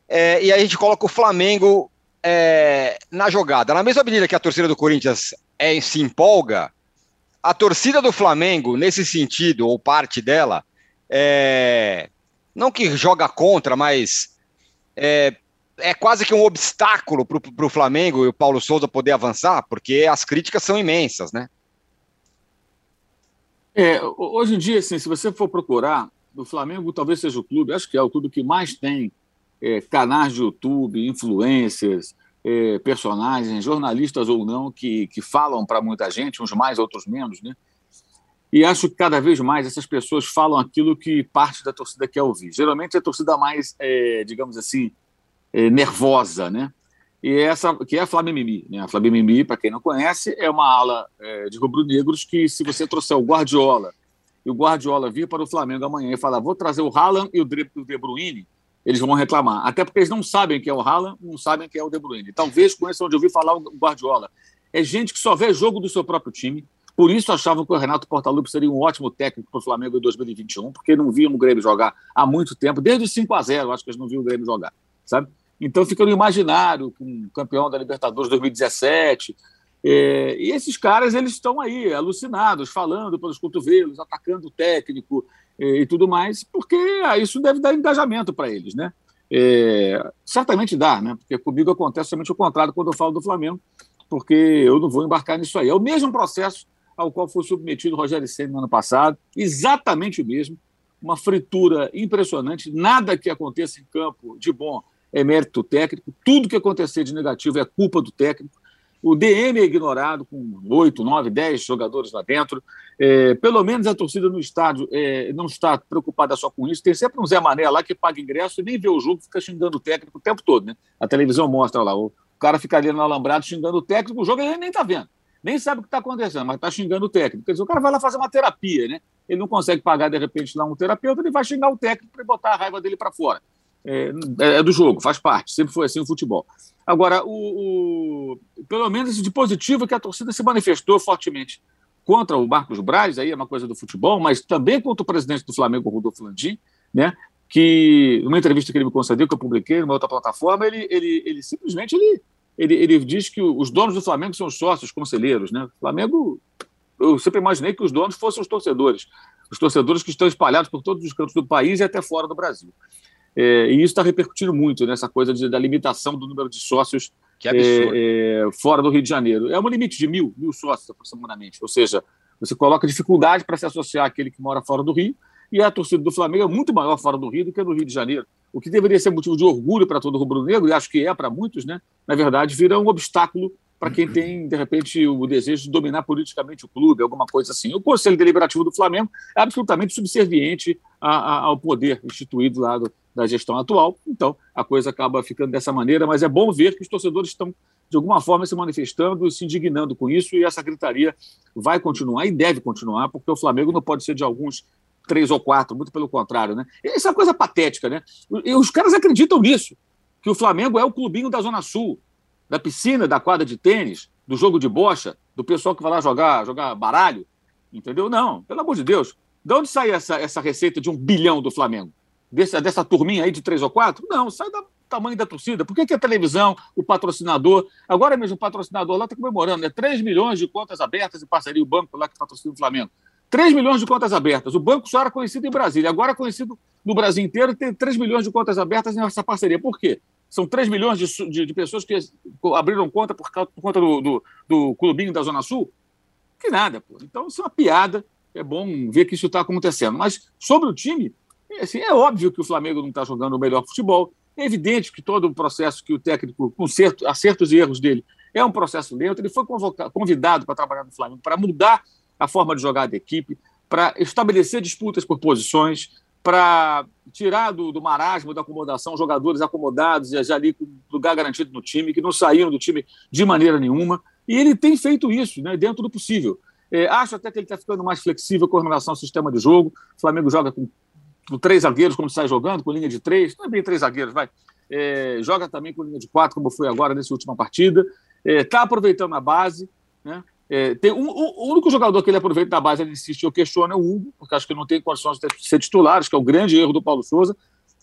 É, e aí a gente coloca o Flamengo é, na jogada. Na mesma medida que a torcida do Corinthians é, se empolga, a torcida do Flamengo, nesse sentido, ou parte dela, é, não que joga contra, mas é, é quase que um obstáculo para o Flamengo e o Paulo Souza poder avançar, porque as críticas são imensas, né? É, hoje em dia, assim, se você for procurar, o Flamengo talvez seja o clube, acho que é o clube que mais tem é, canais de YouTube, influências, é, personagens, jornalistas ou não, que, que falam para muita gente, uns mais, outros menos, né? E acho que cada vez mais essas pessoas falam aquilo que parte da torcida quer ouvir. Geralmente é a torcida mais, é, digamos assim, é, nervosa, né? E essa que é a Flamimimi. Né? A Flamimimi, para quem não conhece, é uma ala é, de rubro-negros que, se você trouxer o Guardiola e o Guardiola vir para o Flamengo amanhã e falar, vou trazer o Haaland e o De Bruyne, eles vão reclamar. Até porque eles não sabem quem é o Haaland, não sabem quem é o De Bruyne. Talvez conheçam onde eu ouvi falar o Guardiola. É gente que só vê jogo do seu próprio time, por isso achavam que o Renato Portaluppi seria um ótimo técnico para o Flamengo em 2021, porque não viam o Grêmio jogar há muito tempo, desde os 5 a 0 acho que eles não viam o Grêmio jogar, sabe? Então fica no imaginário, com campeão da Libertadores 2017. É, e esses caras eles estão aí, alucinados, falando pelos cotovelos, atacando o técnico é, e tudo mais, porque ah, isso deve dar engajamento para eles, né? É, certamente dá, né? Porque comigo acontece somente o contrário quando eu falo do Flamengo, porque eu não vou embarcar nisso aí. É o mesmo processo ao qual foi submetido o Rogério Senna no ano passado, exatamente o mesmo, uma fritura impressionante, nada que aconteça em campo de bom é mérito técnico, tudo que acontecer de negativo é culpa do técnico, o DM é ignorado com oito, nove, dez jogadores lá dentro. É, pelo menos a torcida no estádio é, não está preocupada só com isso. Tem sempre um Zé Mané lá que paga ingresso e nem vê o jogo, fica xingando o técnico o tempo todo. Né? A televisão mostra lá, o cara fica ali no alambrado xingando o técnico, o jogo ele nem está vendo nem sabe o que está acontecendo, mas está xingando o técnico. Quer dizer, o cara vai lá fazer uma terapia, né? Ele não consegue pagar, de repente, lá um terapeuta, ele vai xingar o técnico para botar a raiva dele para fora. É, é, do jogo, faz parte, sempre foi assim o futebol. Agora, o, o, pelo menos de positivo é que a torcida se manifestou fortemente contra o Marcos Braz, aí é uma coisa do futebol, mas também contra o presidente do Flamengo, Rodolfo Landim, né? que numa entrevista que ele me concedeu, que eu publiquei numa outra plataforma, ele, ele, ele simplesmente ele, ele, ele diz que os donos do Flamengo são os sócios conselheiros. Né? O Flamengo, eu sempre imaginei que os donos fossem os torcedores, os torcedores que estão espalhados por todos os cantos do país e até fora do Brasil. É, e isso está repercutindo muito nessa coisa de, da limitação do número de sócios é, é, fora do Rio de Janeiro. É um limite de mil, mil sócios aproximadamente. Ou seja, você coloca dificuldade para se associar àquele que mora fora do Rio, e a torcida do Flamengo é muito maior fora do Rio do que no Rio de Janeiro o que deveria ser motivo de orgulho para todo rubro-negro, e acho que é para muitos, né? na verdade, vira um obstáculo para quem tem, de repente, o desejo de dominar politicamente o clube, alguma coisa assim. O Conselho Deliberativo do Flamengo é absolutamente subserviente a, a, ao poder instituído lá do, da gestão atual, então a coisa acaba ficando dessa maneira, mas é bom ver que os torcedores estão, de alguma forma, se manifestando, se indignando com isso, e essa gritaria vai continuar e deve continuar, porque o Flamengo não pode ser de alguns três ou quatro, muito pelo contrário, né? Isso é uma coisa patética, né? E os caras acreditam nisso, que o Flamengo é o clubinho da Zona Sul, da piscina, da quadra de tênis, do jogo de bocha, do pessoal que vai lá jogar, jogar baralho, entendeu? Não, pelo amor de Deus. De onde sai essa, essa receita de um bilhão do Flamengo? Dessa, dessa turminha aí de três ou quatro? Não, sai do tamanho da torcida. Por que, que a televisão, o patrocinador, agora mesmo o patrocinador lá está comemorando, né? 3 milhões de contas abertas e parceria, o banco lá que patrocina o Flamengo. 3 milhões de contas abertas. O banco só era conhecido em Brasília, agora é conhecido no Brasil inteiro, tem 3 milhões de contas abertas nessa parceria. Por quê? São 3 milhões de, de, de pessoas que abriram conta por, por conta do, do, do, clubinho da Zona Sul? Que nada, pô. Então, isso é uma piada. É bom ver que isso está acontecendo. Mas sobre o time, assim, é óbvio que o Flamengo não está jogando o melhor futebol. É evidente que todo o processo que o técnico, com certo, acertos e erros dele, é um processo lento. Ele foi convidado para trabalhar no Flamengo, para mudar a forma de jogar da equipe, para estabelecer disputas por posições, para tirar do, do, marasmo da acomodação jogadores acomodados e já ali com lugar garantido no time, que não saíram do time de maneira nenhuma. E ele tem feito isso né, dentro do possível. É, acho até que ele está ficando mais flexível com relação ao sistema de jogo. O Flamengo joga com, com três zagueiros, como sai jogando, com linha de três, não é bem três zagueiros, vai. É, joga também com linha de quatro, como foi agora nessa última partida. Está é, aproveitando a base. Né? É, tem um, o único jogador que ele aproveita da base, ele insiste, eu questiono, é o Hugo, porque acho que não tem condições de ser titular, acho que é o grande erro do Paulo Souza,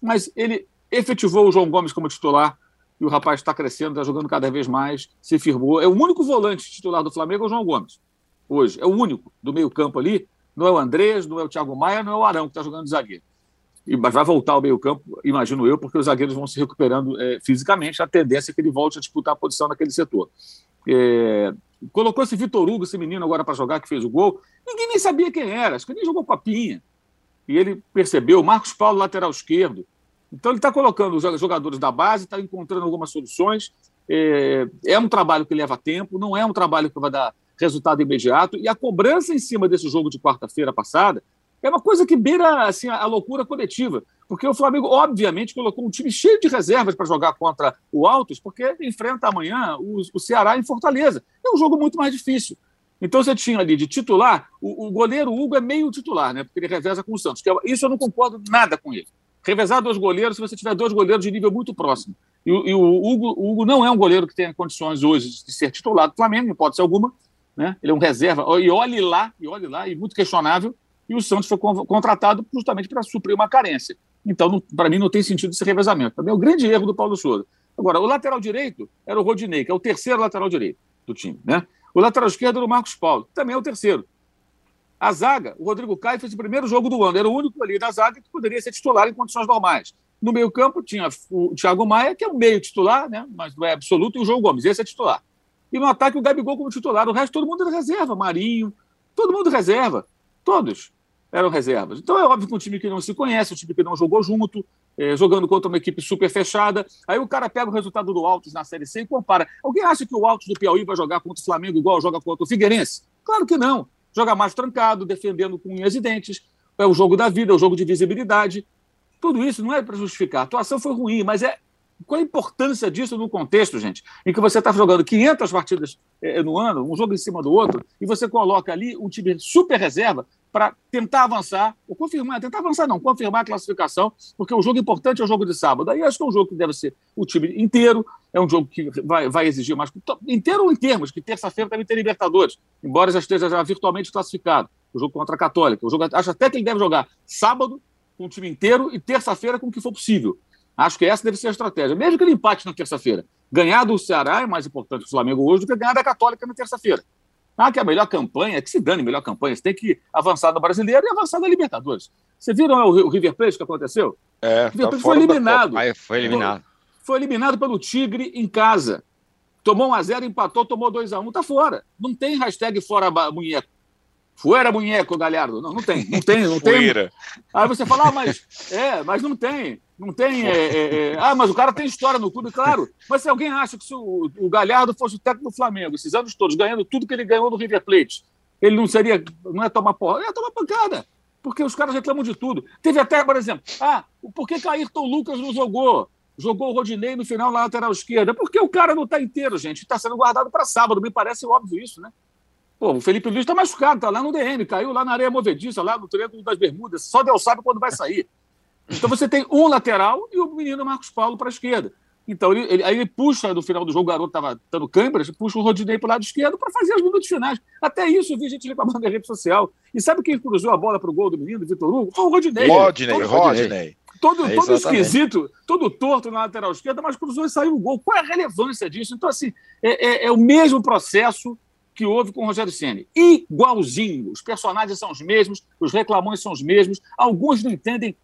mas ele efetivou o João Gomes como titular, e o rapaz está crescendo, está jogando cada vez mais, se firmou. É o único volante titular do Flamengo, é o João Gomes, hoje. É o único do meio campo ali, não é o Andrés, não é o Thiago Maia, não é o Arão que está jogando de zagueiro. E, mas vai voltar ao meio campo, imagino eu, porque os zagueiros vão se recuperando é, fisicamente, a tendência é que ele volte a disputar a posição naquele setor. É, colocou esse Vitor Hugo, esse menino agora para jogar que fez o gol. Ninguém nem sabia quem era, acho que nem jogou papinha. E ele percebeu, Marcos Paulo, lateral esquerdo. Então ele está colocando os jogadores da base, está encontrando algumas soluções. É, é, um trabalho que leva tempo, não é um trabalho que vai dar resultado imediato. E a cobrança em cima desse jogo de quarta-feira passada é uma coisa que beira assim, a loucura coletiva. Porque o Flamengo, obviamente, colocou um time cheio de reservas para jogar contra o Altos, porque enfrenta amanhã o, o Ceará em Fortaleza. É um jogo muito mais difícil. Então você tinha ali de titular, o, o, goleiro Hugo é meio titular, né? Porque ele reveza com o Santos. Que é, isso eu não concordo nada com ele. Revezar dois goleiros se você tiver dois goleiros de nível muito próximo. E, e o, Hugo, o, Hugo, não é um goleiro que tenha condições hoje de ser titular do Flamengo, em hipótese alguma. Né? Ele é um reserva. E olhe lá, e olhe lá, e muito questionável. E o Santos foi contratado justamente para suprir uma carência. Então, para mim, não tem sentido esse revezamento. Também é o grande erro do Paulo Souza. Agora, o lateral direito era o Rodinei, que é o terceiro lateral direito do time. Né? O lateral esquerdo era o Marcos Paulo, que também é o terceiro. A zaga, o Rodrigo Caio fez o primeiro jogo do ano. Era o único ali da zaga que poderia ser titular em condições normais. No meio-campo tinha o Thiago Maia, que é o meio titular, né? mas não é absoluto, e o João Gomes, esse é titular. E no ataque o Gabigol como titular. O resto todo mundo era reserva. Marinho, todo mundo reserva. Todos eram reservas. Então é óbvio que um time que não se conhece, um time que não jogou junto, é, jogando contra uma equipe super fechada, aí o cara pega o resultado do Altos na Série C e compara. Alguém acha que o Altos do Piauí vai jogar contra o Flamengo igual joga contra o Figueirense? Claro que não. Joga mais trancado, defendendo com unhas e dentes. É o jogo da vida, é o jogo de visibilidade. Tudo isso não é para justificar. A atuação foi ruim, mas é qual a importância disso no contexto, gente? Em que você está jogando 500 partidas é, no ano, um jogo em cima do outro, e você coloca ali um time super reserva para tentar avançar, ou confirmar, tentar avançar não, confirmar a classificação, porque o jogo importante é o jogo de sábado. Aí acho que é um jogo que deve ser o time inteiro, é um jogo que vai, vai exigir mais. Inteiro em termos, que terça-feira também tem Libertadores, embora já esteja já virtualmente classificado. O jogo contra a Católica. O jogo, acho até que ele deve jogar sábado com o time inteiro e terça-feira com o que for possível. Acho que essa deve ser a estratégia. Mesmo que ele empate na terça-feira. Ganhar do Ceará é mais importante do Flamengo hoje do que ganhar da Católica na terça-feira. Ah, que é a melhor campanha, que se dane a melhor campanha, você tem que avançar no brasileiro e avançar na Libertadores. Você viram o River Plate que aconteceu? É, o River Plate tá foi eliminado. Aí foi eliminado. Foi, foi, eliminado pelo Tigre em casa. Tomou 1x0, empatou, tomou 2x1, tá fora. Não tem hashtag fora munheco. Fuera Munheco, Galhardo. Não, não tem, não tem, não tem. Aí você fala, ah, mas é, mas não tem. Não tem. É, é, é, ah, mas o cara tem história no clube, claro. Mas se alguém acha que se o, o Galhardo fosse o técnico do Flamengo, esses anos todos, ganhando tudo que ele ganhou no River Plate, ele não seria. Não é tomar porra, ia tomar pancada. Porque os caras reclamam de tudo. Teve até, por exemplo, ah, por que, que Ayrton Lucas não jogou? Jogou o Rodinei no final na lateral esquerda. Porque o cara não está inteiro, gente. Está sendo guardado para sábado. Me parece óbvio isso, né? Pô, o Felipe Luiz está machucado, está lá no DM, caiu lá na areia movediça, lá no treino das Bermudas. Só Deus sabe quando vai sair. Então você tem um lateral e o menino Marcos Paulo para a esquerda. Então ele, ele, aí ele puxa no final do jogo, o garoto estava dando câimbras, puxa o Rodinei para o lado esquerdo para fazer os minutos finais. Até isso eu vi gente reclamando na rede social. E sabe quem cruzou a bola para o gol do menino, Vitor Hugo? Foi o Rodinei. Rodinei, todo, Rodinei. Todo, é todo esquisito, todo torto na lateral esquerda, mas cruzou e saiu o gol. Qual é a relevância disso? Então, assim, é, é, é o mesmo processo que houve com o Rogério Ceni. Igualzinho. Os personagens são os mesmos, os reclamões são os mesmos. Alguns não entendem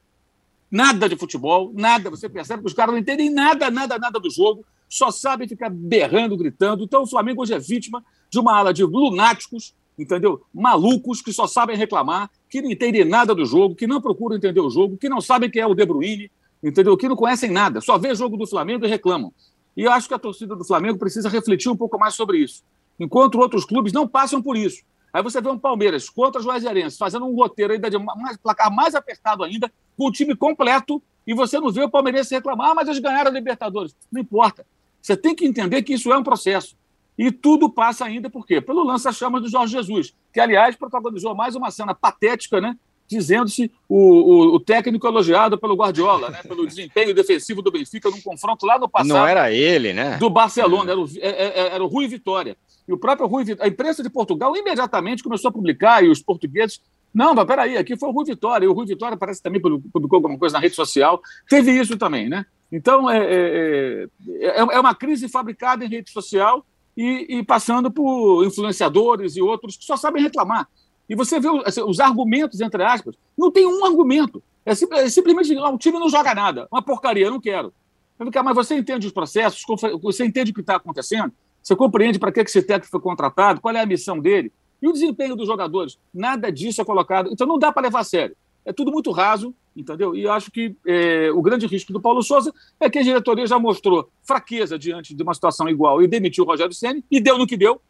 nada de futebol, nada. Você percebe que os caras não entendem nada, nada, nada do jogo, só sabem ficar berrando, gritando. Então o Flamengo hoje é vítima de uma ala de lunáticos, entendeu? Malucos que só sabem reclamar, que não entendem nada do jogo, que não procuram entender o jogo, que não sabem quem é o De Bruyne, entendeu? Que não conhecem nada, só vê jogo do Flamengo e reclamam. E eu acho que a torcida do Flamengo precisa refletir um pouco mais sobre isso. Enquanto outros clubes não passam por isso. Aí você vê um Palmeiras contra o Juazeirense fazendo um roteiro ainda de mais, placar mais apertado ainda, com o time completo, e você não vê o Palmeirense reclamar, ah, mas eles ganharam a Libertadores. Não importa. Você tem que entender que isso é um processo. E tudo passa ainda por quê? Pelo lança-chamas do Jorge Jesus, que, aliás, protagonizou mais uma cena patética, né? Dizendo-se o, o, o, técnico elogiado pelo Guardiola, né? pelo desempenho defensivo do Benfica num confronto lá no passado. Não era ele, né? Do Barcelona, era o, era, é, é, era o Rui Vitória. E o próprio Rui Vitória, a imprensa de Portugal imediatamente começou a publicar, e os portugueses. Não, mas peraí, aqui foi o Rui Vitória. E o Rui Vitória parece também publicou alguma coisa na rede social. Teve isso também, né? Então, é, é, é, é uma crise fabricada em rede social e, e, passando por influenciadores e outros que só sabem reclamar. E você vê assim, os argumentos, entre aspas, não tem um argumento. É, é simplesmente, o time não joga nada, uma porcaria, eu não quero. Mas você entende os processos, você entende o que está acontecendo? Você compreende para que esse técnico foi contratado? Qual é a missão dele? E o desempenho dos jogadores? Nada disso é colocado. Então não dá para levar a sério. É tudo muito raso, entendeu? E acho que é, o grande risco do Paulo Souza é que a diretoria já mostrou fraqueza diante de uma situação igual e demitiu o Rogério Senna e deu no que deu,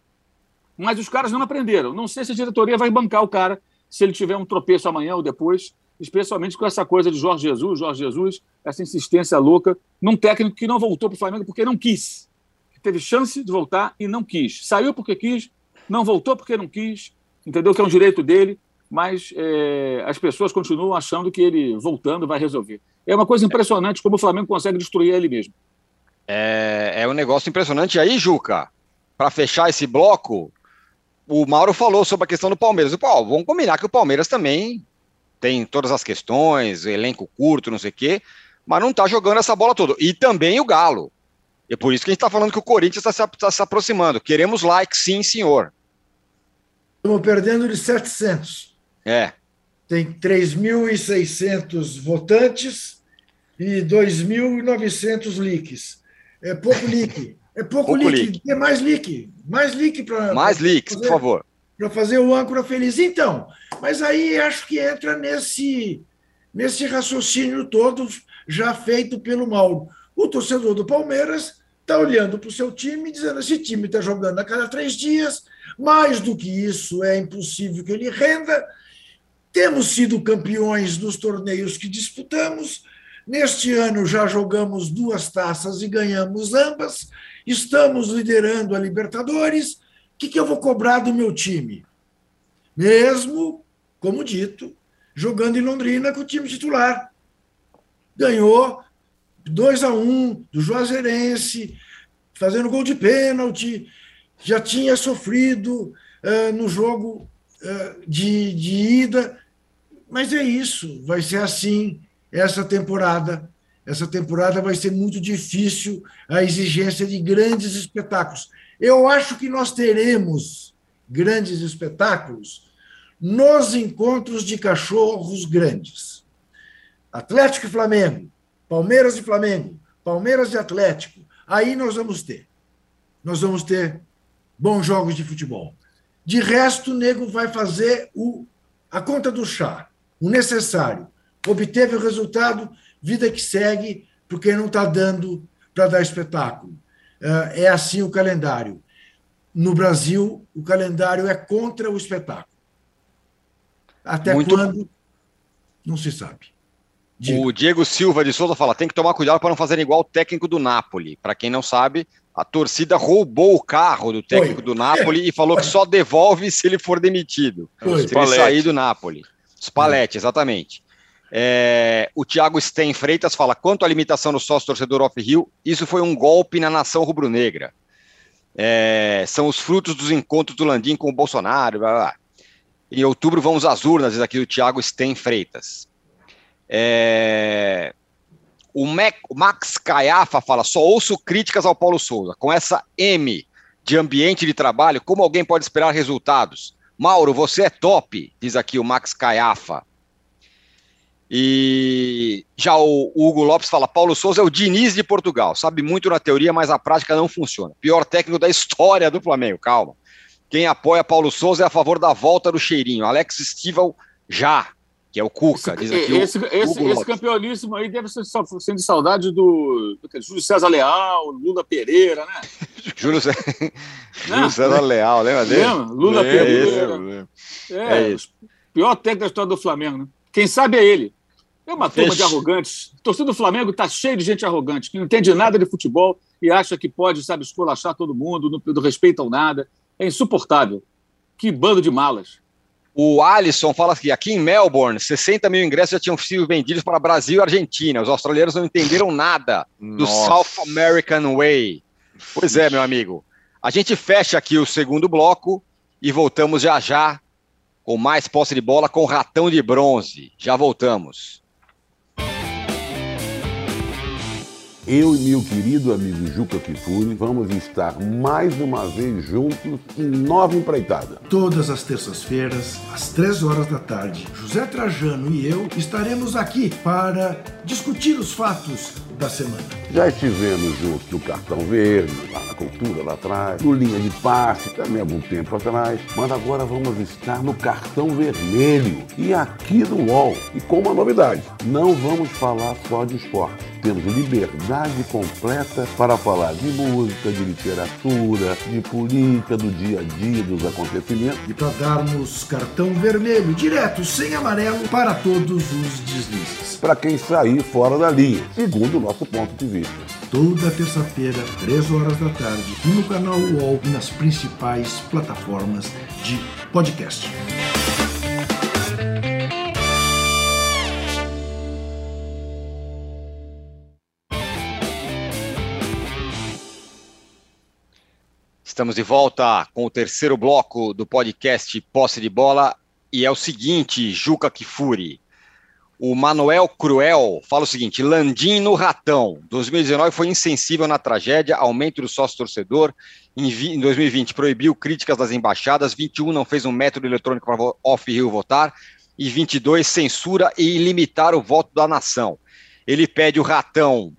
mas os caras não aprenderam. Não sei se a diretoria vai bancar o cara se ele tiver um tropeço amanhã ou depois, especialmente com essa coisa de Jorge Jesus, Jorge Jesus, essa insistência louca num técnico que não voltou para o Flamengo porque não quis teve chance de voltar e não quis. Saiu porque quis, não voltou porque não quis, entendeu? Que é um direito dele, mas é, as pessoas continuam achando que ele voltando vai resolver. É uma coisa impressionante como o Flamengo consegue destruir ele mesmo. É, é um negócio impressionante. E aí, Juca, para fechar esse bloco, o Mauro falou sobre a questão do Palmeiras. Pô, vamos combinar que o Palmeiras também tem todas as questões, elenco curto, não sei o quê, mas não está jogando essa bola toda. E também o Galo. E é por isso que a gente está falando que o Corinthians está se, tá se, aproximando. Queremos like, sim, senhor. Estamos perdendo de 700. É. Tem 3.600 votantes e 2.900 leaks. É pouco leak. É pouco, pouco leak. leak. É mais leak. Mais leak para. Mais leaks, por favor. Para fazer o âncora feliz. Então, mas aí acho que entra nesse, nesse raciocínio todo já feito pelo Mauro. O torcedor do Palmeiras está olhando para o seu time dizendo: esse time está jogando a cada três dias, mais do que isso é impossível que ele renda. Temos sido campeões dos torneios que disputamos. Neste ano já jogamos duas taças e ganhamos ambas. Estamos liderando a Libertadores. O que, que eu vou cobrar do meu time? Mesmo, como dito, jogando em Londrina com o time titular. Ganhou 2 a 1 um, do Juazeirense, fazendo gol de pênalti, já tinha sofrido uh, no jogo uh, de, de ida. Mas é isso, vai ser assim essa temporada. Essa temporada vai ser muito difícil a exigência de grandes espetáculos. Eu acho que nós teremos grandes espetáculos nos encontros de cachorros grandes. Atlético e Flamengo, Palmeiras e Flamengo, Palmeiras e Atlético, aí nós vamos ter. Nós vamos ter bons jogos de futebol. De resto, o nego vai fazer o, a conta do chá, o necessário. Obteve o resultado, vida que segue, porque não está dando para dar espetáculo. É assim o calendário. No Brasil, o calendário é contra o espetáculo. Até Muito... quando? Não se sabe. Diga. O Diego Silva de Souza fala: tem que tomar cuidado para não fazer igual o técnico do Napoli. Para quem não sabe, a torcida roubou o carro do técnico Foi. do Napoli e falou que só devolve se ele for demitido. Se ele sair do Napoli. Spalletti, exatamente. É, o Thiago Sten Freitas fala: quanto à limitação do sócio torcedor off-Rio, isso foi um golpe na nação rubro-negra. É, são os frutos dos encontros do Landim com o Bolsonaro. Blá, blá. Em outubro vamos às urnas, diz aqui o Thiago Sten Freitas. É, o, Mac, o Max Caiafa fala: só ouço críticas ao Paulo Souza. Com essa M de ambiente de trabalho, como alguém pode esperar resultados? Mauro, você é top, diz aqui o Max Caiafa. E já o Hugo Lopes fala: Paulo Souza é o Diniz de Portugal, sabe muito na teoria, mas a prática não funciona. Pior técnico da história do Flamengo, calma. Quem apoia Paulo Souza é a favor da volta do cheirinho. Alex Stival já, que é o Cuca. Esse, esse, o, esse, esse campeoníssimo aí deve ser sendo de saudade do, do Júlio César Leal, Lula Pereira, né? Júlio, César, Júlio César Leal, lembra dele? Lembra? Lula é, Pereira. É, é, é pior técnico da história do Flamengo, né? Quem sabe é ele. É uma turma de arrogantes. A torcida do Flamengo está cheia de gente arrogante, que não entende nada de futebol e acha que pode, sabe, esculachar todo mundo, não, não respeitam nada. É insuportável. Que bando de malas. O Alisson fala que aqui em Melbourne, 60 mil ingressos já tinham sido vendidos para Brasil e Argentina. Os australianos não entenderam nada do Nossa. South American Way. Pois é, meu amigo. A gente fecha aqui o segundo bloco e voltamos já já com mais posse de bola com ratão de bronze. Já voltamos. Eu e meu querido amigo Juca Kifuri vamos estar mais uma vez juntos em Nova Empreitada. Todas as terças-feiras, às três horas da tarde, José Trajano e eu estaremos aqui para discutir os fatos da semana. Já estivemos juntos no Cartão Verde, lá na Cultura, lá atrás, no Linha de Passe, também há algum tempo atrás, mas agora vamos estar no Cartão Vermelho e aqui no UOL. E com uma novidade, não vamos falar só de esporte temos liberdade completa para falar de música, de literatura, de política, do dia a dia, dos acontecimentos. E para darmos cartão vermelho, direto, sem amarelo, para todos os deslizes. Para quem sair fora da linha, segundo o nosso ponto de vista. Toda terça-feira, 3 horas da tarde, no canal UOL e nas principais plataformas de podcast. Estamos de volta com o terceiro bloco do podcast Posse de Bola e é o seguinte, Juca Kifuri. O Manuel Cruel fala o seguinte: Landim no ratão. 2019 foi insensível na tragédia, aumento do sócio torcedor. Em 2020 proibiu críticas das embaixadas. 21 não fez um método eletrônico para off-Rio votar. E 22 censura e limitar o voto da nação. Ele pede o ratão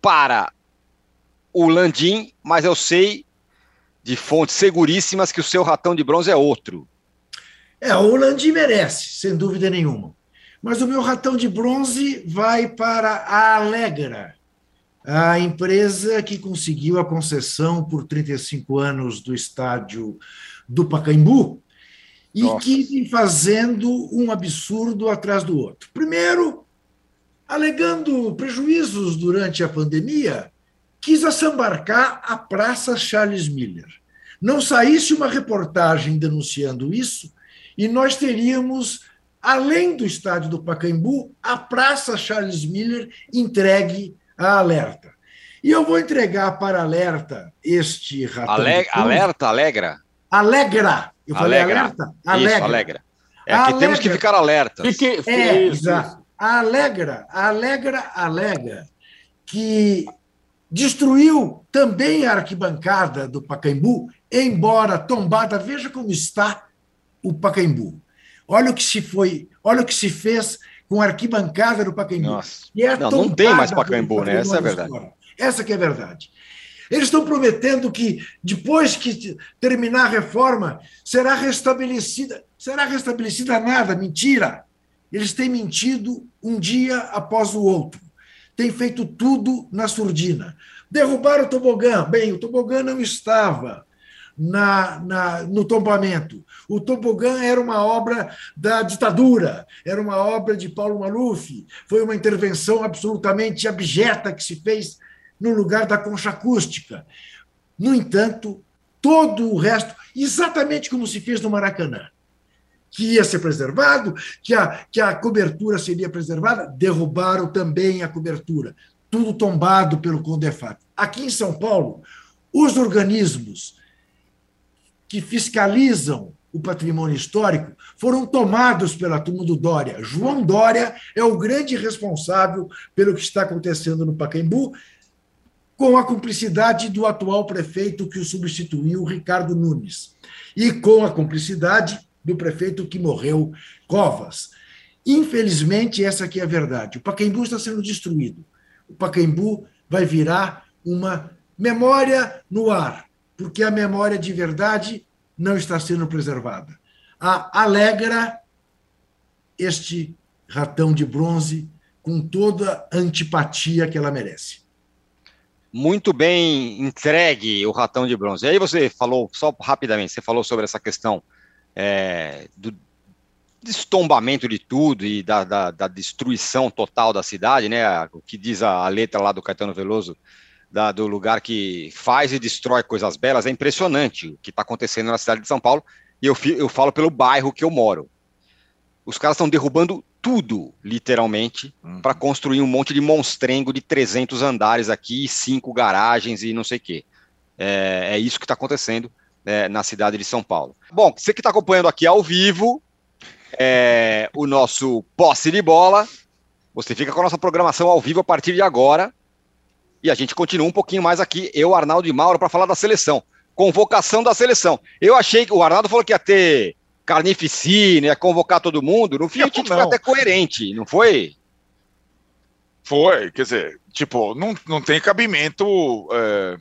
para o Landim, mas eu sei de fontes seguríssimas que o seu ratão de bronze é outro. É, o Landim merece, sem dúvida nenhuma. Mas o meu ratão de bronze vai para a Alegra, a empresa que conseguiu a concessão por 35 anos do estádio do Pacaembu e Nossa. que vem fazendo um absurdo atrás do outro. Primeiro, alegando prejuízos durante a pandemia, quis assambarcar a Praça Charles Miller. Não saísse uma reportagem denunciando isso, e nós teríamos, além do estádio do Pacaembu, a Praça Charles Miller entregue a alerta. E eu vou entregar para alerta este ratão. Ale alerta, alegra? Alegra. Eu falei alegra. alerta? Alegra. Isso, alegra. É que alegra. temos que ficar alertas. Que, é, exato. Alegra, alegra, alegra que destruiu também a arquibancada do Pacaembu, embora tombada. Veja como está o Pacaembu. Olha o que se foi, olha o que se fez com a arquibancada do Pacaembu. Nossa. É não, não tem mais Pacaembu, né? Essa é a verdade. Essa que é a verdade. Eles estão prometendo que, depois que terminar a reforma, será restabelecida. Será restabelecida nada, mentira. Eles têm mentido um dia após o outro. Têm feito tudo na surdina. Derrubaram o tobogã. Bem, o tobogã não estava na, na, no tombamento. O tobogã era uma obra da ditadura, era uma obra de Paulo Maluf, foi uma intervenção absolutamente abjeta que se fez no lugar da concha acústica. No entanto, todo o resto, exatamente como se fez no Maracanã, que ia ser preservado, que a, que a cobertura seria preservada, derrubaram também a cobertura. Tudo tombado pelo Condefat. Aqui em São Paulo, os organismos que fiscalizam o patrimônio histórico foram tomados pela turma do Dória. João Dória é o grande responsável pelo que está acontecendo no Pacaembu, com a cumplicidade do atual prefeito que o substituiu, Ricardo Nunes, e com a cumplicidade do prefeito que morreu, Covas. Infelizmente, essa aqui é a verdade. O Pacaembu está sendo destruído. O Pacaembu vai virar uma memória no ar, porque a memória de verdade não está sendo preservada. A alegra este ratão de bronze com toda a antipatia que ela merece. Muito bem entregue o ratão de bronze. E aí você falou, só rapidamente, você falou sobre essa questão é, do destombamento de tudo e da, da, da, destruição total da cidade, né? O que diz a, a letra lá do Caetano Veloso, da, do lugar que faz e destrói coisas belas, é impressionante o que está acontecendo na cidade de São Paulo. E eu, eu falo pelo bairro que eu moro. Os caras estão derrubando tudo, literalmente, uhum. para construir um monte de monstrengo de 300 andares aqui, cinco garagens e não sei o quê. É, é isso que está acontecendo é, na cidade de São Paulo. Bom, você que está acompanhando aqui ao vivo, é, o nosso posse de bola, você fica com a nossa programação ao vivo a partir de agora. E a gente continua um pouquinho mais aqui, eu, Arnaldo e Mauro, para falar da seleção. Convocação da seleção. Eu achei que o Arnaldo falou que ia ter carnificina, ia convocar todo mundo. No fim, a gente foi até coerente, não foi? Foi, quer dizer, tipo, não, não tem cabimento é,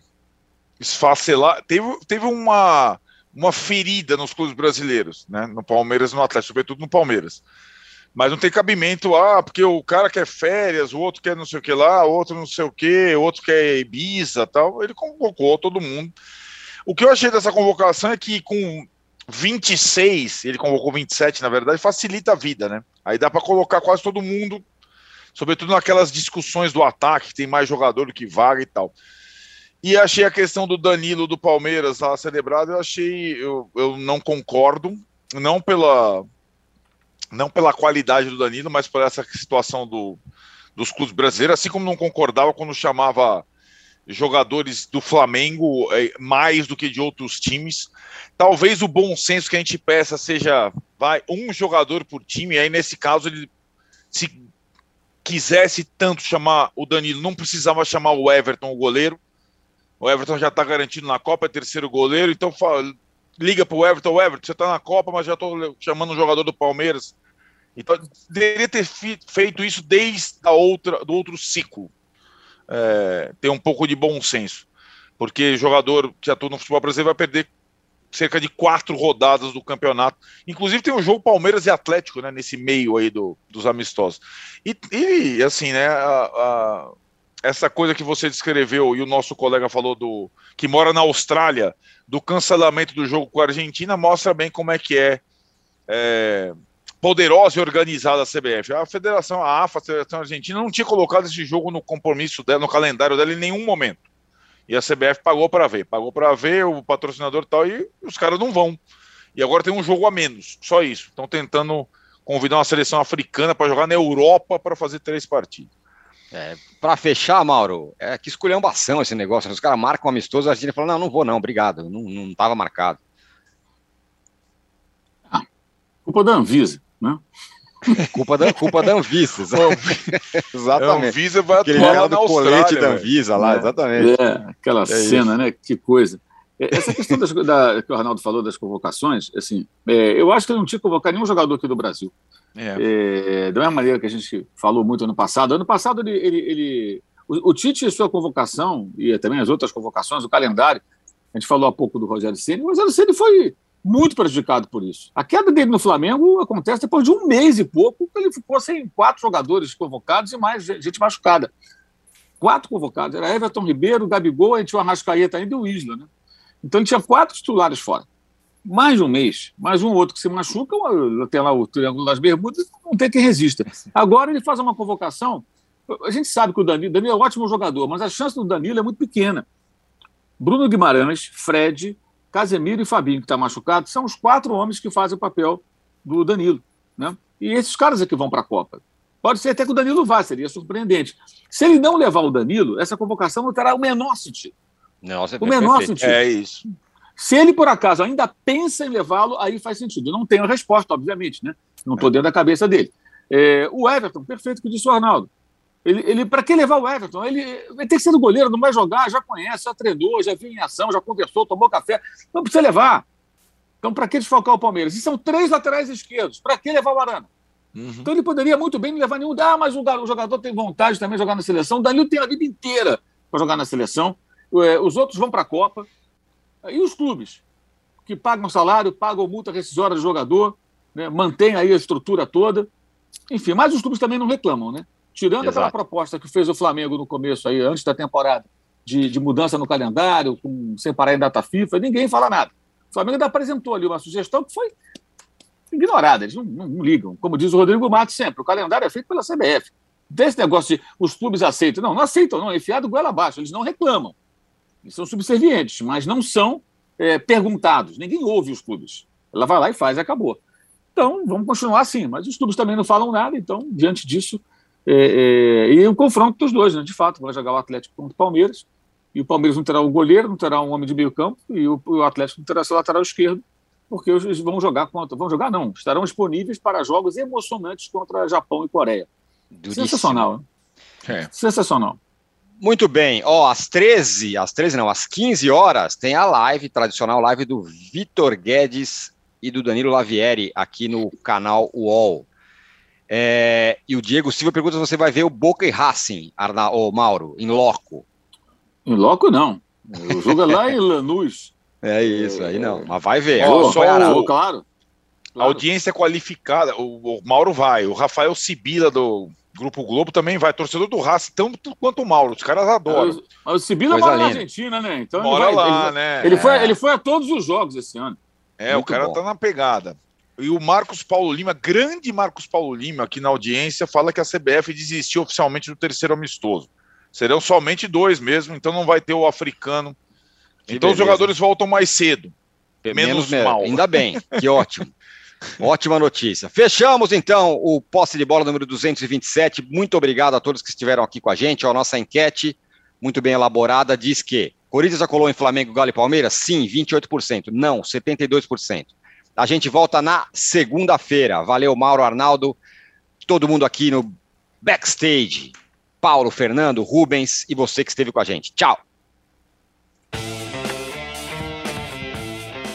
esfacelar. Teve, teve uma, uma ferida nos clubes brasileiros, né? No Palmeiras no Atlético, sobretudo no Palmeiras mas não tem cabimento, ah, porque o cara quer férias, o outro quer não sei o que lá, o outro não sei o que, o outro quer Ibiza tal. Ele convocou todo mundo. O que eu achei dessa convocação é que com 26, ele convocou 27, na verdade, facilita a vida, né? Aí dá para colocar quase todo mundo, sobretudo naquelas discussões do ataque, tem mais jogador do que vaga e tal. E achei a questão do Danilo do Palmeiras lá celebrado, eu achei, eu, eu não concordo, não pela não pela qualidade do Danilo, mas por essa situação do, dos clubes brasileiros, assim como não concordava quando chamava jogadores do Flamengo é, mais do que de outros times. Talvez o bom senso que a gente peça seja vai um jogador por time, e aí nesse caso ele se quisesse tanto chamar o Danilo, não precisava chamar o Everton, o goleiro. O Everton já está garantido na Copa, é terceiro goleiro, então liga para o Everton, o Everton, você está na Copa, mas já estou chamando um jogador do Palmeiras. Então, deveria ter feito isso desde a outra, do outro ciclo. É, ter um pouco de bom senso. Porque jogador que atua no futebol brasileiro vai perder cerca de quatro rodadas do campeonato. Inclusive tem um jogo Palmeiras e Atlético, né, nesse meio aí do, dos amistosos. E, e assim, né, a, a, essa coisa que você descreveu e o nosso colega falou do que mora na Austrália, do cancelamento do jogo com a Argentina, mostra bem como é que é, é poderosa e organizada a CBF. A Federação, a AFA, a Federação Argentina, não tinha colocado esse jogo no compromisso dela, no calendário dela em nenhum momento. E a CBF pagou para ver, pagou para ver o patrocinador tal, e os caras não vão. E agora tem um jogo a menos, só isso. Estão tentando convidar uma seleção africana para jogar na Europa para fazer três partidas. É, para fechar, Mauro, é que esculhambação esse negócio. Os caras marcam um amistoso, a Argentina fala: não, não vou, não, obrigado, não estava marcado. Ah, culpa da Anvisa, né? culpa da, culpa da Anvisa. exatamente. A Anvisa vai Aquele atuar do colete da Anvisa lá, é, exatamente. É, aquela é cena, isso. né? Que coisa. Essa questão das, da, que o Arnaldo falou das convocações, assim, é, eu acho que ele não tinha convocado nenhum jogador aqui do Brasil. É. É, da mesma maneira que a gente falou muito ano passado. Ano passado, ele, ele, ele O, o Tite e sua convocação, e também as outras convocações, o calendário, a gente falou há pouco do Rogério Ceni, o Rogério Ceni foi muito prejudicado por isso. A queda dele no Flamengo acontece depois de um mês e pouco, que ele ficou sem quatro jogadores convocados e mais gente machucada. Quatro convocados. Era Everton Ribeiro, Gabigol, a gente tinha o Arrascaeta ainda e o Isla. Né? Então ele tinha quatro titulares fora. Mais um mês, mais um outro que se machuca, tem lá o Triângulo das Bermudas, não tem quem resista. Agora ele faz uma convocação. A gente sabe que o Danilo, Danilo é um ótimo jogador, mas a chance do Danilo é muito pequena. Bruno Guimarães, Fred, Casemiro e Fabinho, que está machucado, são os quatro homens que fazem o papel do Danilo. Né? E esses caras é que vão para a Copa. Pode ser até que o Danilo vá, seria surpreendente. Se ele não levar o Danilo, essa convocação não terá o menor sentido. Nossa, o menor perfeito. sentido. É isso. Se ele, por acaso, ainda pensa em levá-lo, aí faz sentido. Eu não tenho a resposta, obviamente, né? Não estou dentro da cabeça dele. É, o Everton, perfeito que disse o Arnaldo. Ele, ele para que levar o Everton? Ele vai ter que ser do goleiro, não vai jogar, já conhece, já treinou, já viu em ação, já conversou, tomou café. Não precisa levar. Então, para que desfocar o Palmeiras? E são três laterais esquerdos. Para que levar o Arana? Uhum. Então, ele poderia muito bem não levar nenhum. Ah, mas o, jogador tem vontade também de jogar na seleção. O Danilo tem a vida inteira para jogar na seleção. É, os outros vão para a Copa. E os clubes? Que pagam salário, pagam multa rescisória do jogador, né? mantém aí a estrutura toda. Enfim, mas os clubes também não reclamam, né? Tirando Exato. aquela proposta que fez o Flamengo no começo, aí, antes da temporada, de, de mudança no calendário, com, sem parar em data FIFA, ninguém fala nada. O Flamengo ainda apresentou ali uma sugestão que foi ignorada, eles não, não, não ligam. Como diz o Rodrigo Matos sempre, o calendário é feito pela CBF. Desse negócio de os clubes aceitam. Não, não aceitam, não, é enfiado goela abaixo, eles não reclamam. Eles são subservientes, mas não são é, perguntados. Ninguém ouve os clubes. Ela vai lá e faz e acabou. Então, vamos continuar assim. Mas os clubes também não falam nada, então, diante disso, é, é, e o confronto dos dois, né? de fato, vai jogar o Atlético contra o Palmeiras, e o Palmeiras não terá o goleiro, não terá um homem de meio campo, e o, o Atlético não terá seu lateral esquerdo, porque eles vão jogar contra, vão jogar não, estarão disponíveis para jogos emocionantes contra Japão e Coreia. Duríssimo. Sensacional, né? É. Sensacional. Muito bem, ó, às 13, às 13 não, às 15 horas, tem a live, tradicional live do Vitor Guedes e do Danilo Lavieri aqui no canal UOL. É, e o Diego Silva pergunta se você vai ver o Boca e Racing, Arna, ou Mauro, em loco. Em loco, não. O jogo é lá em Lanús. É isso, aí não. Mas vai ver. Oh, só o, claro, claro. A audiência qualificada, o, o, Mauro vai, o Rafael Sibila do Grupo Globo também vai, torcedor do Racing, tanto quanto o Mauro, os caras adoram. Mas o Sibila mora na Argentina, né? Então mora ele vai, lá, ele, né? Ele, é. foi, ele foi a todos os jogos esse ano. É, Muito o cara bom. tá na pegada. E o Marcos Paulo Lima, grande Marcos Paulo Lima, aqui na audiência, fala que a CBF desistiu oficialmente do terceiro amistoso. Serão somente dois mesmo, então não vai ter o africano. Que então beleza. os jogadores voltam mais cedo. Menos, menos mal. Ainda bem, que ótimo. Ótima notícia. Fechamos então o posse de bola número 227. Muito obrigado a todos que estiveram aqui com a gente. A nossa enquete, muito bem elaborada, diz que Corinthians já colou em Flamengo, Galo e Palmeiras? Sim, 28%. Não, 72%. A gente volta na segunda-feira. Valeu, Mauro Arnaldo, todo mundo aqui no backstage. Paulo, Fernando, Rubens e você que esteve com a gente. Tchau.